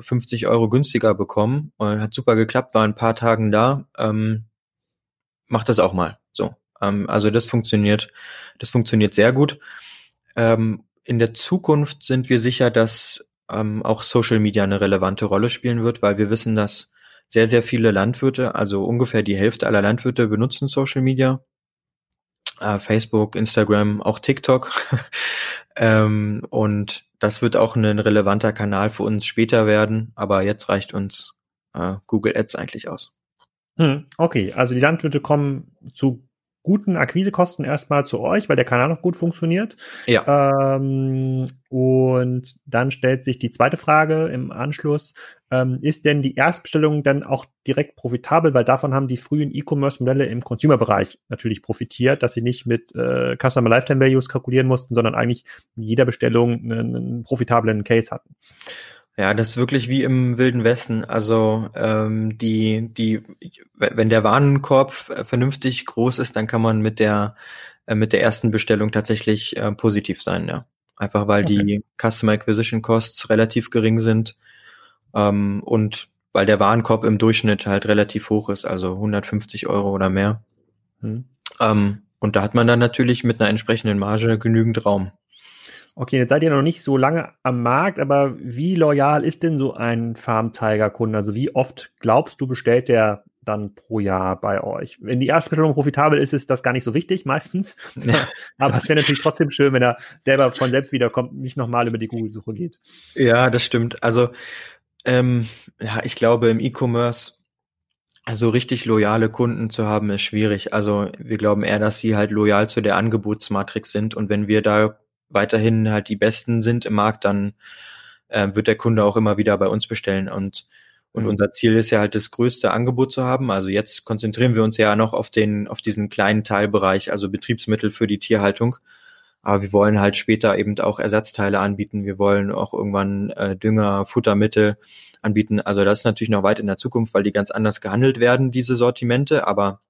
50 äh, Euro günstiger bekommen und hat super geklappt, war ein paar Tagen da, ähm, mach das auch mal. So. Ähm, also das funktioniert, das funktioniert sehr gut. Ähm, in der Zukunft sind wir sicher, dass ähm, auch Social Media eine relevante Rolle spielen wird, weil wir wissen, dass sehr, sehr viele Landwirte, also ungefähr die Hälfte aller Landwirte benutzen Social Media. Äh, Facebook, Instagram, auch TikTok. ähm, und das wird auch ein relevanter Kanal für uns später werden, aber jetzt reicht uns äh, Google Ads eigentlich aus. Hm, okay, also die Landwirte kommen zu guten Akquisekosten erstmal zu euch, weil der Kanal noch gut funktioniert. Ja. Ähm, und dann stellt sich die zweite Frage im Anschluss. Ähm, ist denn die Erstbestellung dann auch direkt profitabel? Weil davon haben die frühen E-Commerce-Modelle im Consumer-Bereich natürlich profitiert, dass sie nicht mit äh, Customer Lifetime Values kalkulieren mussten, sondern eigentlich in jeder Bestellung einen, einen profitablen Case hatten. Ja, das ist wirklich wie im Wilden Westen. Also ähm, die, die, wenn der Warenkorb vernünftig groß ist, dann kann man mit der äh, mit der ersten Bestellung tatsächlich äh, positiv sein, ja. Einfach weil okay. die Customer Acquisition Costs relativ gering sind ähm, und weil der Warenkorb im Durchschnitt halt relativ hoch ist, also 150 Euro oder mehr. Hm. Ähm, und da hat man dann natürlich mit einer entsprechenden Marge genügend Raum. Okay, jetzt seid ihr noch nicht so lange am Markt, aber wie loyal ist denn so ein Farm Tiger Kunde? Also wie oft glaubst du, bestellt der dann pro Jahr bei euch? Wenn die erste Bestellung profitabel ist, ist das gar nicht so wichtig meistens. Ja. aber es wäre natürlich trotzdem schön, wenn er selber von selbst wiederkommt, nicht nochmal über die Google-Suche geht. Ja, das stimmt. Also ähm, ja, ich glaube im E-Commerce also richtig loyale Kunden zu haben ist schwierig. Also wir glauben eher, dass sie halt loyal zu der Angebotsmatrix sind und wenn wir da weiterhin halt die Besten sind im Markt, dann äh, wird der Kunde auch immer wieder bei uns bestellen. Und, und mhm. unser Ziel ist ja halt das größte Angebot zu haben. Also jetzt konzentrieren wir uns ja noch auf den, auf diesen kleinen Teilbereich, also Betriebsmittel für die Tierhaltung. Aber wir wollen halt später eben auch Ersatzteile anbieten. Wir wollen auch irgendwann äh, Dünger, Futtermittel anbieten. Also das ist natürlich noch weit in der Zukunft, weil die ganz anders gehandelt werden, diese Sortimente. Aber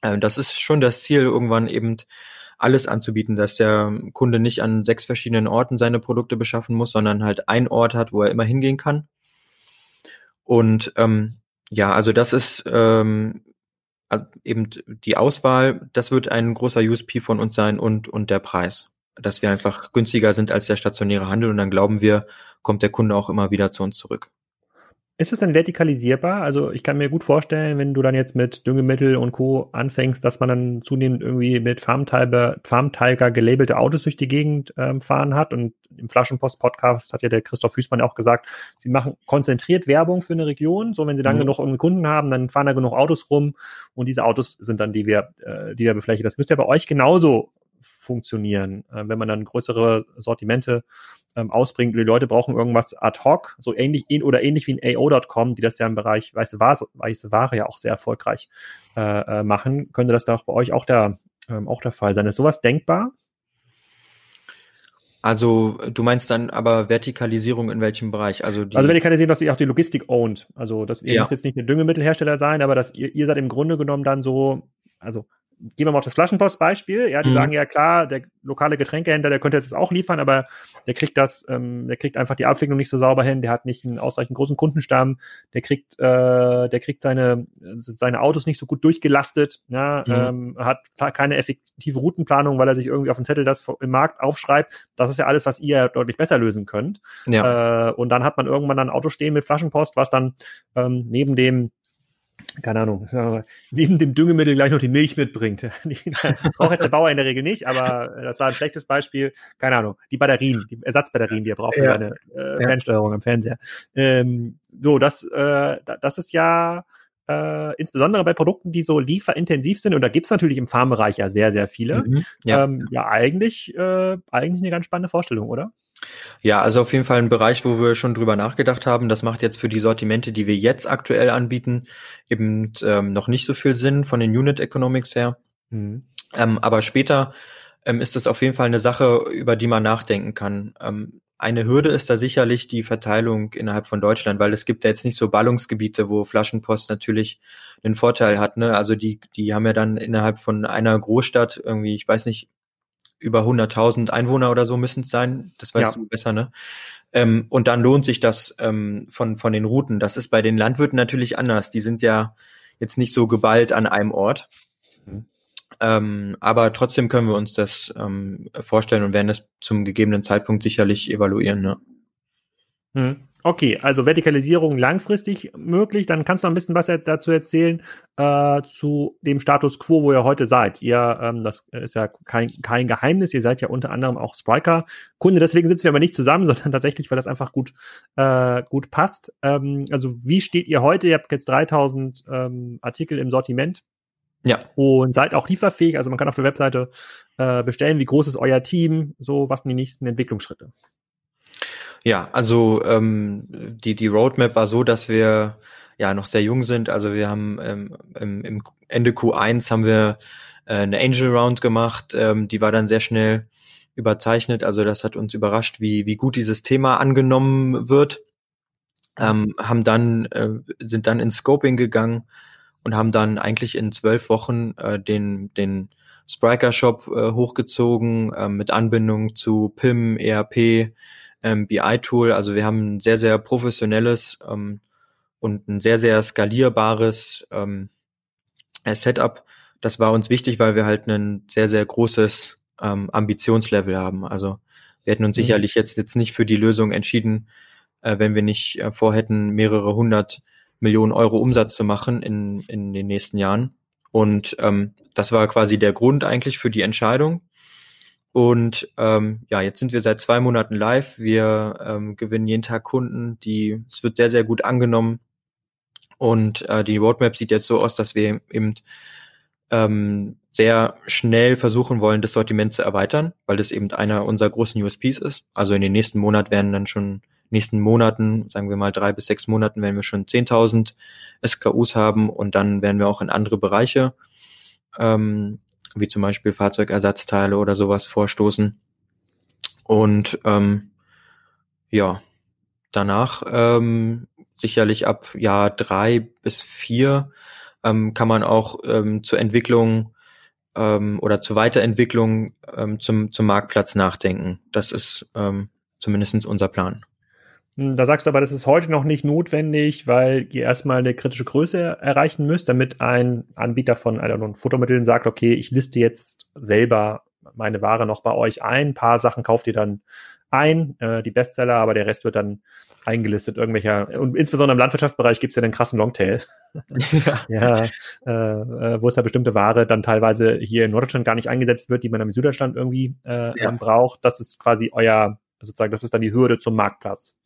äh, das ist schon das Ziel, irgendwann eben alles anzubieten, dass der Kunde nicht an sechs verschiedenen Orten seine Produkte beschaffen muss, sondern halt ein Ort hat, wo er immer hingehen kann. Und ähm, ja, also das ist ähm, eben die Auswahl, das wird ein großer USP von uns sein und, und der Preis. Dass wir einfach günstiger sind als der stationäre Handel und dann glauben wir, kommt der Kunde auch immer wieder zu uns zurück. Ist es dann vertikalisierbar? Also ich kann mir gut vorstellen, wenn du dann jetzt mit Düngemittel und Co. anfängst, dass man dann zunehmend irgendwie mit Farmtiger, Farmtiger gelabelte Autos durch die Gegend ähm, fahren hat. Und im Flaschenpost-Podcast hat ja der Christoph Hüßmann auch gesagt, sie machen konzentriert Werbung für eine Region. So, wenn sie dann mhm. genug Kunden haben, dann fahren da genug Autos rum und diese Autos sind dann die wir, äh, die wir beflächen. Das müsste ja bei euch genauso funktionieren, äh, wenn man dann größere Sortimente ähm, ausbringt. Die Leute brauchen irgendwas ad hoc, so ähnlich oder ähnlich wie in AO.com, die das ja im Bereich weiße Ware, weiße Ware ja auch sehr erfolgreich äh, äh, machen. Könnte das da auch bei euch auch der, ähm, auch der Fall sein? Ist sowas denkbar? Also du meinst dann aber Vertikalisierung in welchem Bereich? Also, die also Vertikalisierung, dass ihr auch die Logistik ownt. Also das ihr ja. muss jetzt nicht ein Düngemittelhersteller sein, aber dass ihr, ihr seid im Grunde genommen dann so, also gehen wir mal auf das Flaschenpost-Beispiel. Ja, die mhm. sagen ja klar, der lokale Getränkehändler, der könnte jetzt auch liefern, aber der kriegt das, ähm, der kriegt einfach die Abwicklung nicht so sauber hin, der hat nicht einen ausreichend großen Kundenstamm, der kriegt, äh, der kriegt seine, seine Autos nicht so gut durchgelastet, ja, mhm. ähm, hat keine effektive Routenplanung, weil er sich irgendwie auf dem Zettel das im Markt aufschreibt. Das ist ja alles, was ihr deutlich besser lösen könnt. Ja. Äh, und dann hat man irgendwann ein Auto stehen mit Flaschenpost, was dann ähm, neben dem keine Ahnung, neben dem Düngemittel gleich noch die Milch mitbringt. braucht jetzt der Bauer in der Regel nicht, aber das war ein schlechtes Beispiel. Keine Ahnung, die Batterien, die Ersatzbatterien, die er braucht für ja. seine äh, Fernsteuerung am Fernseher. Ähm, so, das, äh, das ist ja äh, insbesondere bei Produkten, die so lieferintensiv sind, und da gibt's natürlich im Farmbereich ja sehr, sehr viele, mhm, ja. Ähm, ja eigentlich, äh, eigentlich eine ganz spannende Vorstellung, oder? Ja, also auf jeden Fall ein Bereich, wo wir schon drüber nachgedacht haben. Das macht jetzt für die Sortimente, die wir jetzt aktuell anbieten, eben ähm, noch nicht so viel Sinn von den Unit Economics her. Mhm. Ähm, aber später ähm, ist es auf jeden Fall eine Sache, über die man nachdenken kann. Ähm, eine Hürde ist da sicherlich die Verteilung innerhalb von Deutschland, weil es gibt ja jetzt nicht so Ballungsgebiete, wo Flaschenpost natürlich einen Vorteil hat. Ne? Also die, die haben ja dann innerhalb von einer Großstadt irgendwie, ich weiß nicht, über 100.000 Einwohner oder so müssen es sein. Das weißt ja. du besser, ne? Ähm, und dann lohnt sich das ähm, von, von den Routen. Das ist bei den Landwirten natürlich anders. Die sind ja jetzt nicht so geballt an einem Ort. Mhm. Ähm, aber trotzdem können wir uns das ähm, vorstellen und werden das zum gegebenen Zeitpunkt sicherlich evaluieren. Ne? Mhm. Okay, also Vertikalisierung langfristig möglich. Dann kannst du noch ein bisschen was dazu erzählen äh, zu dem Status quo, wo ihr heute seid. Ihr, ähm, das ist ja kein, kein Geheimnis, ihr seid ja unter anderem auch Spriker-Kunde. Deswegen sitzen wir aber nicht zusammen, sondern tatsächlich, weil das einfach gut, äh, gut passt. Ähm, also wie steht ihr heute? Ihr habt jetzt 3000 ähm, Artikel im Sortiment. Ja. Und seid auch lieferfähig. Also man kann auf der Webseite äh, bestellen. Wie groß ist euer Team? So, was sind die nächsten Entwicklungsschritte? Ja, also ähm, die, die Roadmap war so, dass wir ja noch sehr jung sind. Also wir haben ähm, im, Ende Q1 haben wir äh, eine Angel Round gemacht, ähm, die war dann sehr schnell überzeichnet. Also das hat uns überrascht, wie, wie gut dieses Thema angenommen wird. Ähm, haben dann, äh, sind dann ins Scoping gegangen und haben dann eigentlich in zwölf Wochen äh, den, den Spriker Shop äh, hochgezogen äh, mit Anbindung zu PIM, ERP, ähm, BI-Tool. Also wir haben ein sehr, sehr professionelles ähm, und ein sehr, sehr skalierbares ähm, äh, Setup. Das war uns wichtig, weil wir halt ein sehr, sehr großes ähm, Ambitionslevel haben. Also Wir hätten uns mhm. sicherlich jetzt, jetzt nicht für die Lösung entschieden, äh, wenn wir nicht äh, vorhätten, mehrere hundert Millionen Euro Umsatz zu machen in, in den nächsten Jahren. Und ähm, das war quasi der Grund eigentlich für die Entscheidung. Und ähm, ja, jetzt sind wir seit zwei Monaten live. Wir ähm, gewinnen jeden Tag Kunden. Die, es wird sehr, sehr gut angenommen. Und äh, die Roadmap sieht jetzt so aus, dass wir eben ähm, sehr schnell versuchen wollen, das Sortiment zu erweitern, weil das eben einer unserer großen USPs ist. Also in den nächsten Monat werden dann schon nächsten Monaten, sagen wir mal drei bis sechs Monaten, werden wir schon 10.000 SKUs haben und dann werden wir auch in andere Bereiche, ähm, wie zum Beispiel Fahrzeugersatzteile oder sowas vorstoßen. Und ähm, ja, danach ähm, sicherlich ab Jahr drei bis vier ähm, kann man auch ähm, zur Entwicklung ähm, oder zur Weiterentwicklung ähm, zum, zum Marktplatz nachdenken. Das ist ähm, zumindest unser Plan. Hm, da sagst du aber, das ist heute noch nicht notwendig, weil ihr erstmal eine kritische Größe erreichen müsst, damit ein Anbieter von know, Fotomitteln sagt, okay, ich liste jetzt selber meine Ware noch bei euch ein. Ein paar Sachen kauft ihr dann ein, äh, die Bestseller, aber der Rest wird dann eingelistet, irgendwelcher, und insbesondere im Landwirtschaftsbereich gibt es ja den krassen Longtail. ja, ja äh, äh, wo es da bestimmte Ware dann teilweise hier in Norddeutschland gar nicht eingesetzt wird, die man im Süddeutschland irgendwie äh, ja. braucht. Das ist quasi euer, sozusagen, das ist dann die Hürde zum Marktplatz.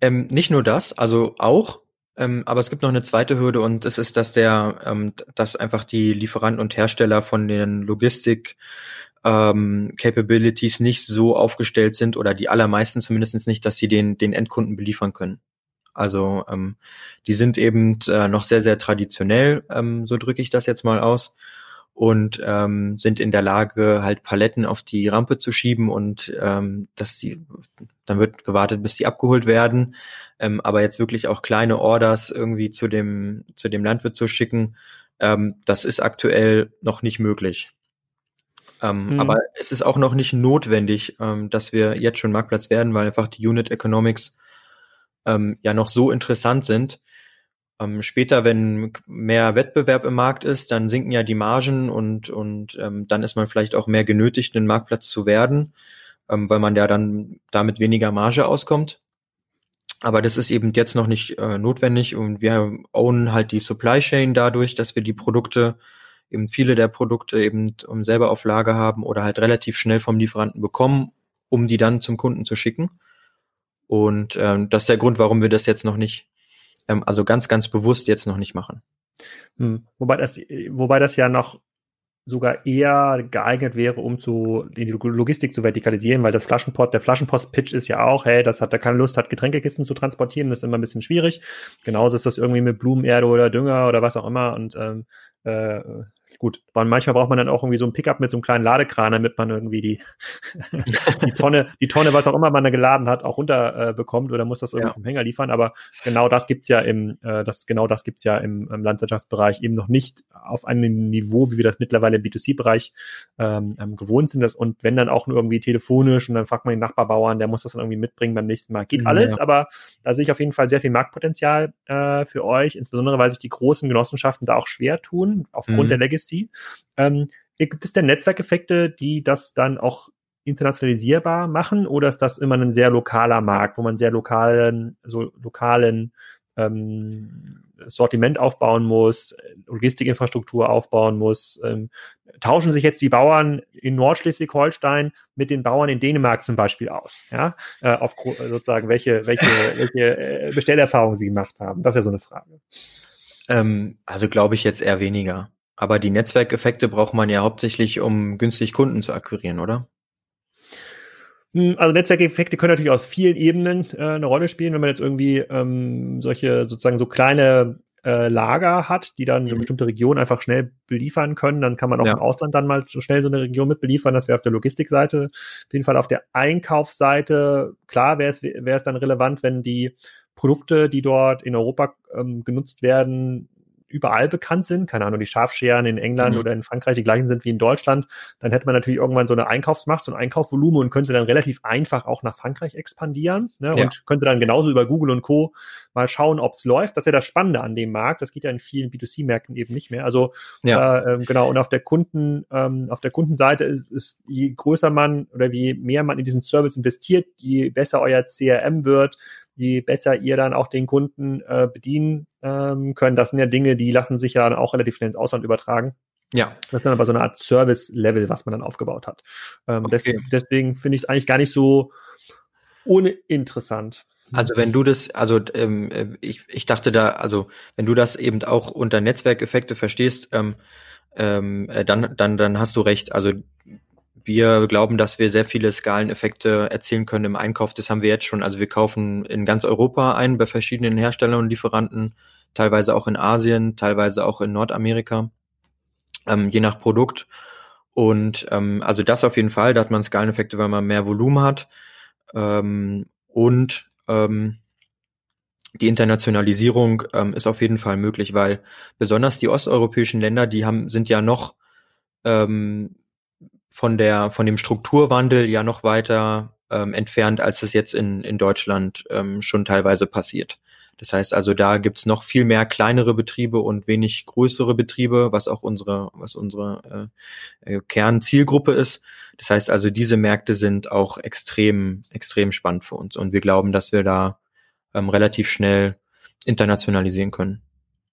Ähm, nicht nur das, also auch, ähm, aber es gibt noch eine zweite Hürde und es ist, dass der, ähm, dass einfach die Lieferanten und Hersteller von den Logistik ähm, Capabilities nicht so aufgestellt sind oder die allermeisten zumindest nicht, dass sie den, den Endkunden beliefern können. Also ähm, die sind eben äh, noch sehr, sehr traditionell, ähm, so drücke ich das jetzt mal aus und ähm, sind in der Lage, halt Paletten auf die Rampe zu schieben und ähm, dass die, dann wird gewartet, bis die abgeholt werden. Ähm, aber jetzt wirklich auch kleine Orders irgendwie zu dem, zu dem Landwirt zu schicken, ähm, das ist aktuell noch nicht möglich. Ähm, mhm. Aber es ist auch noch nicht notwendig, ähm, dass wir jetzt schon Marktplatz werden, weil einfach die Unit Economics ähm, ja noch so interessant sind, ähm, später, wenn mehr Wettbewerb im Markt ist, dann sinken ja die Margen und, und ähm, dann ist man vielleicht auch mehr genötigt, den Marktplatz zu werden, ähm, weil man ja dann damit weniger Marge auskommt. Aber das ist eben jetzt noch nicht äh, notwendig und wir ownen halt die Supply Chain dadurch, dass wir die Produkte, eben viele der Produkte eben um selber auf Lager haben oder halt relativ schnell vom Lieferanten bekommen, um die dann zum Kunden zu schicken. Und ähm, das ist der Grund, warum wir das jetzt noch nicht ähm, also ganz, ganz bewusst jetzt noch nicht machen. Hm. Wobei das, wobei das ja noch sogar eher geeignet wäre, um zu, die Logistik zu vertikalisieren, weil das Flaschenpost, der Flaschenpost-Pitch ist ja auch, hey, das hat, der keine Lust hat, Getränkekisten zu transportieren, das ist immer ein bisschen schwierig. Genauso ist das irgendwie mit Blumenerde oder Dünger oder was auch immer und ähm, äh, gut, manchmal braucht man dann auch irgendwie so ein Pickup mit so einem kleinen Ladekran, damit man irgendwie die, die Tonne, die Tonne, was auch immer man da geladen hat, auch runter äh, bekommt oder muss das irgendwie ja. vom Hänger liefern. Aber genau das gibt's ja im, äh, das, genau das gibt's ja im, im Landwirtschaftsbereich eben noch nicht auf einem Niveau, wie wir das mittlerweile im B2C-Bereich ähm, ähm, gewohnt sind. Das, und wenn dann auch nur irgendwie telefonisch und dann fragt man den Nachbarbauern, der muss das dann irgendwie mitbringen beim nächsten Mal. Geht alles, ja. aber da sehe ich auf jeden Fall sehr viel Marktpotenzial äh, für euch, insbesondere weil sich die großen Genossenschaften da auch schwer tun, aufgrund mhm. der Legacy. Ähm, gibt es denn Netzwerkeffekte, die das dann auch internationalisierbar machen oder ist das immer ein sehr lokaler Markt, wo man sehr lokalen, so lokalen ähm, Sortiment aufbauen muss, Logistikinfrastruktur aufbauen muss. Ähm, tauschen sich jetzt die Bauern in Nordschleswig-Holstein mit den Bauern in Dänemark zum Beispiel aus, ja, äh, auf sozusagen welche welche welche äh, Bestellerfahrungen sie gemacht haben. Das wäre so eine Frage. Ähm, also glaube ich jetzt eher weniger. Aber die Netzwerkeffekte braucht man ja hauptsächlich, um günstig Kunden zu akquirieren, oder? Hm, also Netzwerkeffekte können natürlich aus vielen Ebenen äh, eine Rolle spielen, wenn man jetzt irgendwie ähm, solche sozusagen so kleine äh, Lager hat, die dann eine mhm. bestimmte Region einfach schnell beliefern können, dann kann man auch ja. im Ausland dann mal so schnell so eine Region mit beliefern. Das wäre auf der Logistikseite. Auf jeden Fall auf der Einkaufsseite, klar wäre es, wäre es dann relevant, wenn die Produkte, die dort in Europa ähm, genutzt werden, überall bekannt sind, keine Ahnung, die Schafscheren in England mhm. oder in Frankreich die gleichen sind wie in Deutschland, dann hätte man natürlich irgendwann so eine Einkaufsmacht, so ein Einkaufsvolumen und könnte dann relativ einfach auch nach Frankreich expandieren ne? Ja. und könnte dann genauso über Google und Co. mal schauen, ob es läuft. Das ist ja das Spannende an dem Markt. Das geht ja in vielen B2C-Märkten eben nicht mehr. Also ja. äh, ähm, genau, und auf der Kunden, ähm, auf der Kundenseite ist, ist, je größer man oder je mehr man in diesen Service investiert, je besser euer CRM wird, je besser ihr dann auch den Kunden äh, bedienen ähm, können. Das sind ja Dinge, die lassen sich ja auch relativ schnell ins Ausland übertragen. Ja. Das ist dann aber so eine Art Service-Level, was man dann aufgebaut hat. Ähm, okay. des, deswegen finde ich es eigentlich gar nicht so uninteressant. Also wenn du das, also ähm, äh, ich, ich dachte da, also wenn du das eben auch unter Netzwerkeffekte verstehst, ähm, ähm, äh, dann, dann, dann hast du recht. Also wir glauben, dass wir sehr viele Skaleneffekte erzielen können im Einkauf. Das haben wir jetzt schon. Also wir kaufen in ganz Europa ein bei verschiedenen Herstellern und Lieferanten, teilweise auch in Asien, teilweise auch in Nordamerika, ähm, je nach Produkt. Und ähm, also das auf jeden Fall, da hat man Skaleneffekte, weil man mehr Volumen hat. Ähm, und ähm, die Internationalisierung ähm, ist auf jeden Fall möglich, weil besonders die osteuropäischen Länder, die haben, sind ja noch ähm, von der, von dem Strukturwandel ja noch weiter ähm, entfernt, als es jetzt in, in Deutschland ähm, schon teilweise passiert. Das heißt also, da gibt's noch viel mehr kleinere Betriebe und wenig größere Betriebe, was auch unsere, was unsere äh, äh, Kernzielgruppe ist. Das heißt also, diese Märkte sind auch extrem, extrem spannend für uns. Und wir glauben, dass wir da ähm, relativ schnell internationalisieren können.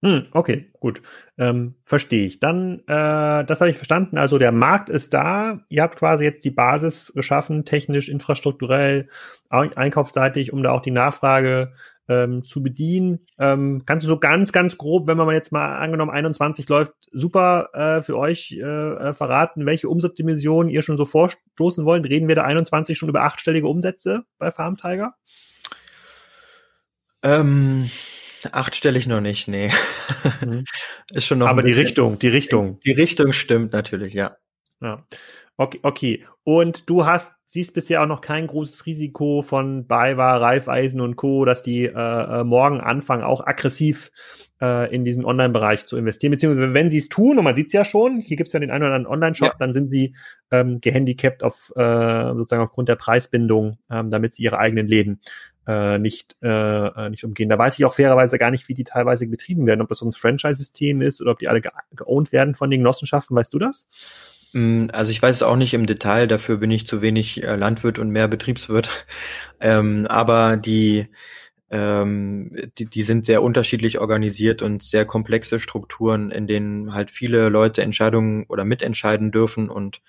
Hm, okay, gut. Ähm, Verstehe ich. Dann, äh, das habe ich verstanden. Also der Markt ist da. Ihr habt quasi jetzt die Basis geschaffen, technisch, infrastrukturell, einkaufsseitig, um da auch die Nachfrage ähm, zu bedienen. Ähm, kannst du so ganz, ganz grob, wenn man jetzt mal angenommen 21 läuft, super äh, für euch äh, äh, verraten, welche Umsatzdimensionen ihr schon so vorstoßen wollt? Reden wir da 21 schon über achtstellige Umsätze bei Farm Tiger? Ähm Achtstellig noch nicht, nee. Mhm. Ist schon noch. Aber die Richtung, die Richtung. Die Richtung stimmt natürlich, ja. Ja. Okay, okay. Und du hast, siehst bisher auch noch kein großes Risiko von BayWa, Raiffeisen und Co., dass die äh, äh, morgen anfangen, auch aggressiv äh, in diesen Online-Bereich zu investieren. Beziehungsweise wenn sie es tun, und man sieht es ja schon, hier gibt es ja den einen oder anderen Online-Shop, ja. dann sind sie ähm, gehandicapt auf äh, sozusagen aufgrund der Preisbindung, ähm, damit sie ihre eigenen Läden äh, nicht, äh, äh, nicht umgehen. Da weiß ich auch fairerweise gar nicht, wie die teilweise betrieben werden, ob das so ein Franchise-System ist oder ob die alle ge geowned werden von den Genossenschaften. Weißt du das? Mm, also ich weiß es auch nicht im Detail, dafür bin ich zu wenig äh, Landwirt und mehr Betriebswirt. Ähm, aber die, ähm, die, die sind sehr unterschiedlich organisiert und sehr komplexe Strukturen, in denen halt viele Leute Entscheidungen oder mitentscheiden dürfen und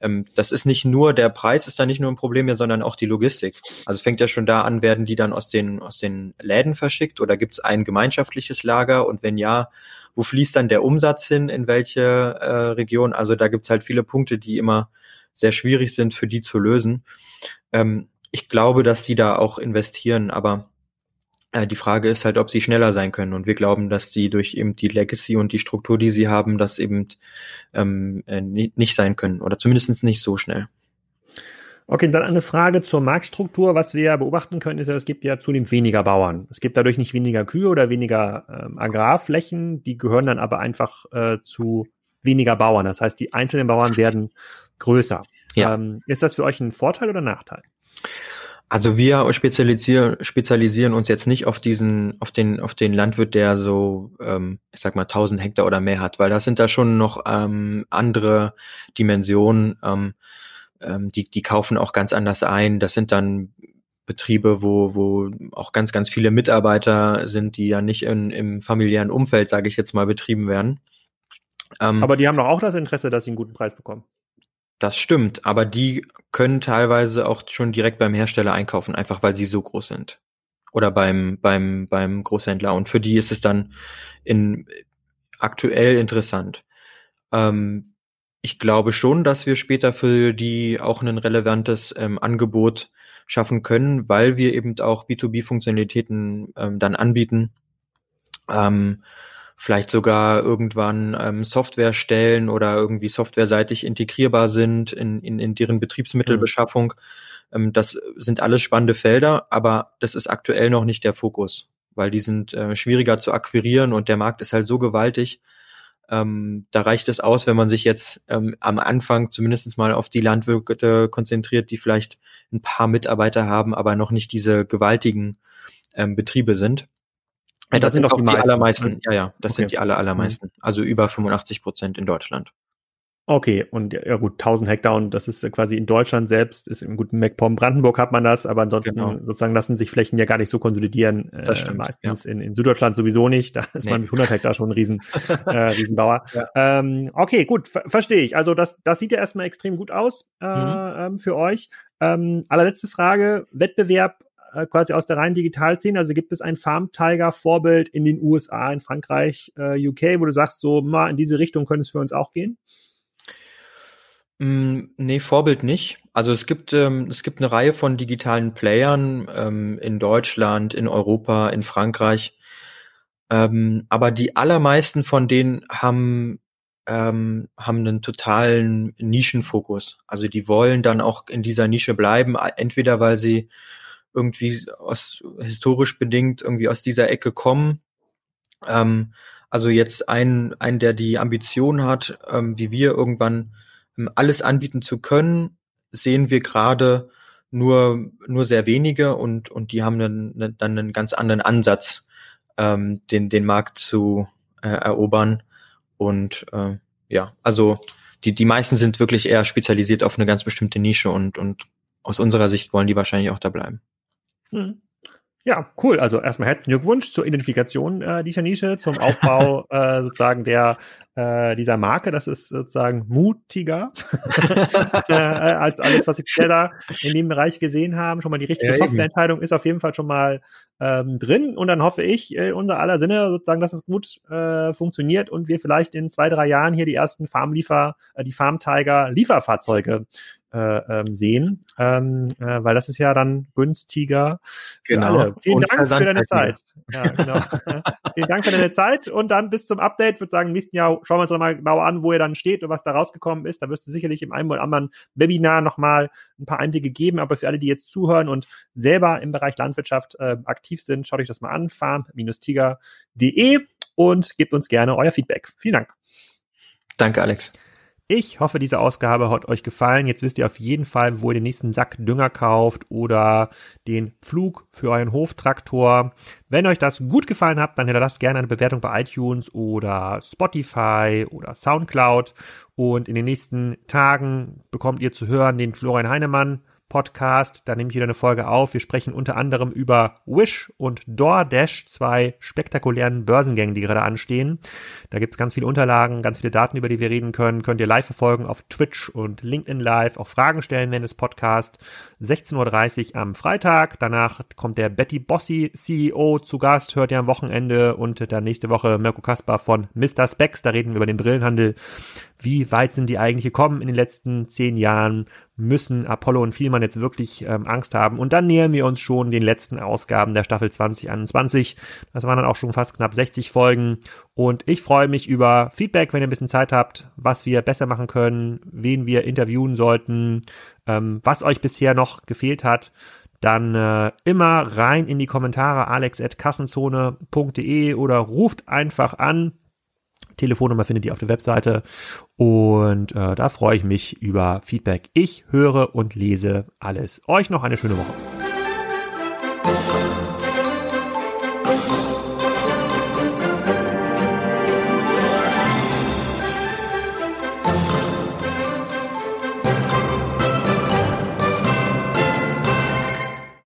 ähm, das ist nicht nur, der Preis ist da nicht nur ein Problem mehr, sondern auch die Logistik. Also fängt ja schon da an, werden die dann aus den, aus den Läden verschickt oder gibt es ein gemeinschaftliches Lager und wenn ja, wo fließt dann der Umsatz hin, in welche äh, Region? Also da gibt es halt viele Punkte, die immer sehr schwierig sind für die zu lösen. Ähm, ich glaube, dass die da auch investieren, aber die Frage ist halt, ob sie schneller sein können. Und wir glauben, dass die durch eben die Legacy und die Struktur, die sie haben, das eben ähm, äh, nicht sein können. Oder zumindest nicht so schnell. Okay, dann eine Frage zur Marktstruktur. Was wir beobachten können, ist ja, es gibt ja zunehmend weniger Bauern. Es gibt dadurch nicht weniger Kühe oder weniger ähm, Agrarflächen, die gehören dann aber einfach äh, zu weniger Bauern. Das heißt, die einzelnen Bauern werden größer. Ja. Ähm, ist das für euch ein Vorteil oder Nachteil? Also wir spezialisieren, spezialisieren uns jetzt nicht auf diesen, auf den, auf den Landwirt, der so, ähm, ich sag mal, 1000 Hektar oder mehr hat, weil das sind da schon noch ähm, andere Dimensionen. Ähm, ähm, die, die kaufen auch ganz anders ein. Das sind dann Betriebe, wo, wo auch ganz, ganz viele Mitarbeiter sind, die ja nicht in, im familiären Umfeld, sage ich jetzt mal, betrieben werden. Ähm, Aber die haben doch auch das Interesse, dass sie einen guten Preis bekommen. Das stimmt, aber die können teilweise auch schon direkt beim Hersteller einkaufen, einfach weil sie so groß sind. Oder beim, beim, beim Großhändler. Und für die ist es dann in, aktuell interessant. Ähm, ich glaube schon, dass wir später für die auch ein relevantes ähm, Angebot schaffen können, weil wir eben auch B2B-Funktionalitäten ähm, dann anbieten. Ähm, vielleicht sogar irgendwann ähm, Software stellen oder irgendwie softwareseitig integrierbar sind in, in, in deren Betriebsmittelbeschaffung. Mhm. Ähm, das sind alles spannende Felder, aber das ist aktuell noch nicht der Fokus, weil die sind äh, schwieriger zu akquirieren und der Markt ist halt so gewaltig. Ähm, da reicht es aus, wenn man sich jetzt ähm, am Anfang zumindest mal auf die Landwirte konzentriert, die vielleicht ein paar Mitarbeiter haben, aber noch nicht diese gewaltigen ähm, Betriebe sind. Ja, das, das sind doch die, die allermeisten. Ja, ja, das okay. sind die aller, allermeisten. Also über 85 Prozent in Deutschland. Okay, und ja gut, 1000 Hektar und das ist quasi in Deutschland selbst, ist im guten MacPom Brandenburg hat man das, aber ansonsten genau. sozusagen lassen sich Flächen ja gar nicht so konsolidieren. Äh, das stimmt, meistens ja. in, in Süddeutschland sowieso nicht, da ist nee. man mit 100 Hektar schon ein Riesen, äh, Riesenbauer. Ja. Ähm, okay, gut, ver verstehe ich. Also das, das sieht ja erstmal extrem gut aus äh, mhm. ähm, für euch. Ähm, allerletzte Frage, Wettbewerb äh, quasi aus der reinen Digitalszene? Also gibt es ein Farm Tiger Vorbild in den USA, in Frankreich, äh, UK, wo du sagst, so mal in diese Richtung könnte es für uns auch gehen? Mm, nee, Vorbild nicht. Also es gibt ähm, es gibt eine Reihe von digitalen Playern ähm, in Deutschland, in Europa, in Frankreich. Ähm, aber die allermeisten von denen haben ähm, haben einen totalen Nischenfokus. Also die wollen dann auch in dieser Nische bleiben, entweder weil sie irgendwie aus historisch bedingt irgendwie aus dieser Ecke kommen. Ähm, also jetzt ein, ein, der die Ambition hat, ähm, wie wir irgendwann ähm, alles anbieten zu können, sehen wir gerade nur, nur sehr wenige und, und die haben dann, dann einen ganz anderen Ansatz, ähm, den, den Markt zu äh, erobern. Und äh, ja, also die, die meisten sind wirklich eher spezialisiert auf eine ganz bestimmte Nische und, und aus unserer Sicht wollen die wahrscheinlich auch da bleiben. Hm. Ja, cool. Also erstmal herzlichen Glückwunsch zur Identifikation äh, dieser Nische, zum Aufbau äh, sozusagen der äh, dieser Marke. Das ist sozusagen mutiger äh, als alles, was wir da in dem Bereich gesehen haben. Schon mal die richtige ja, Softwareentscheidung ist auf jeden Fall schon mal ähm, drin. Und dann hoffe ich, äh, unser aller Sinne sozusagen, dass es gut äh, funktioniert und wir vielleicht in zwei, drei Jahren hier die ersten Farmliefer, äh, die Farm Tiger Lieferfahrzeuge äh, ähm, sehen, ähm, äh, weil das ist ja dann günstiger für genau. alle. Vielen und Dank für deine Zeit. Ja, genau. Vielen Dank für deine Zeit und dann bis zum Update. Würde sagen, im nächsten Jahr schauen wir uns nochmal genau an, wo ihr dann steht und was da rausgekommen ist. Da wirst du sicherlich im einen oder anderen Webinar nochmal ein paar Einblicke geben. Aber für alle, die jetzt zuhören und selber im Bereich Landwirtschaft äh, aktiv sind, schaut euch das mal an, farm-tiger.de und gebt uns gerne euer Feedback. Vielen Dank. Danke, Alex. Ich hoffe, diese Ausgabe hat euch gefallen. Jetzt wisst ihr auf jeden Fall, wo ihr den nächsten Sack Dünger kauft oder den Pflug für euren Hoftraktor. Wenn euch das gut gefallen hat, dann hinterlasst gerne eine Bewertung bei iTunes oder Spotify oder Soundcloud. Und in den nächsten Tagen bekommt ihr zu hören den Florian Heinemann Podcast. Da nehme ich wieder eine Folge auf. Wir sprechen unter anderem über Wish und DoorDash, zwei spektakulären Börsengänge, die gerade anstehen. Da gibt's ganz viele Unterlagen, ganz viele Daten, über die wir reden können. Könnt ihr live verfolgen auf Twitch und LinkedIn Live, auch Fragen stellen während des Podcasts. 16.30 Uhr am Freitag. Danach kommt der Betty Bossi CEO zu Gast, hört ihr am Wochenende und dann nächste Woche Mirko Kaspar von Mr. Specs. Da reden wir über den Brillenhandel wie weit sind die eigentlich gekommen in den letzten zehn Jahren, müssen Apollo und Vielmann jetzt wirklich ähm, Angst haben. Und dann nähern wir uns schon den letzten Ausgaben der Staffel 2021. Das waren dann auch schon fast knapp 60 Folgen. Und ich freue mich über Feedback, wenn ihr ein bisschen Zeit habt, was wir besser machen können, wen wir interviewen sollten, ähm, was euch bisher noch gefehlt hat dann äh, immer rein in die Kommentare alex.kassenzone.de oder ruft einfach an. Telefonnummer findet ihr auf der Webseite und äh, da freue ich mich über Feedback. Ich höre und lese alles. Euch noch eine schöne Woche.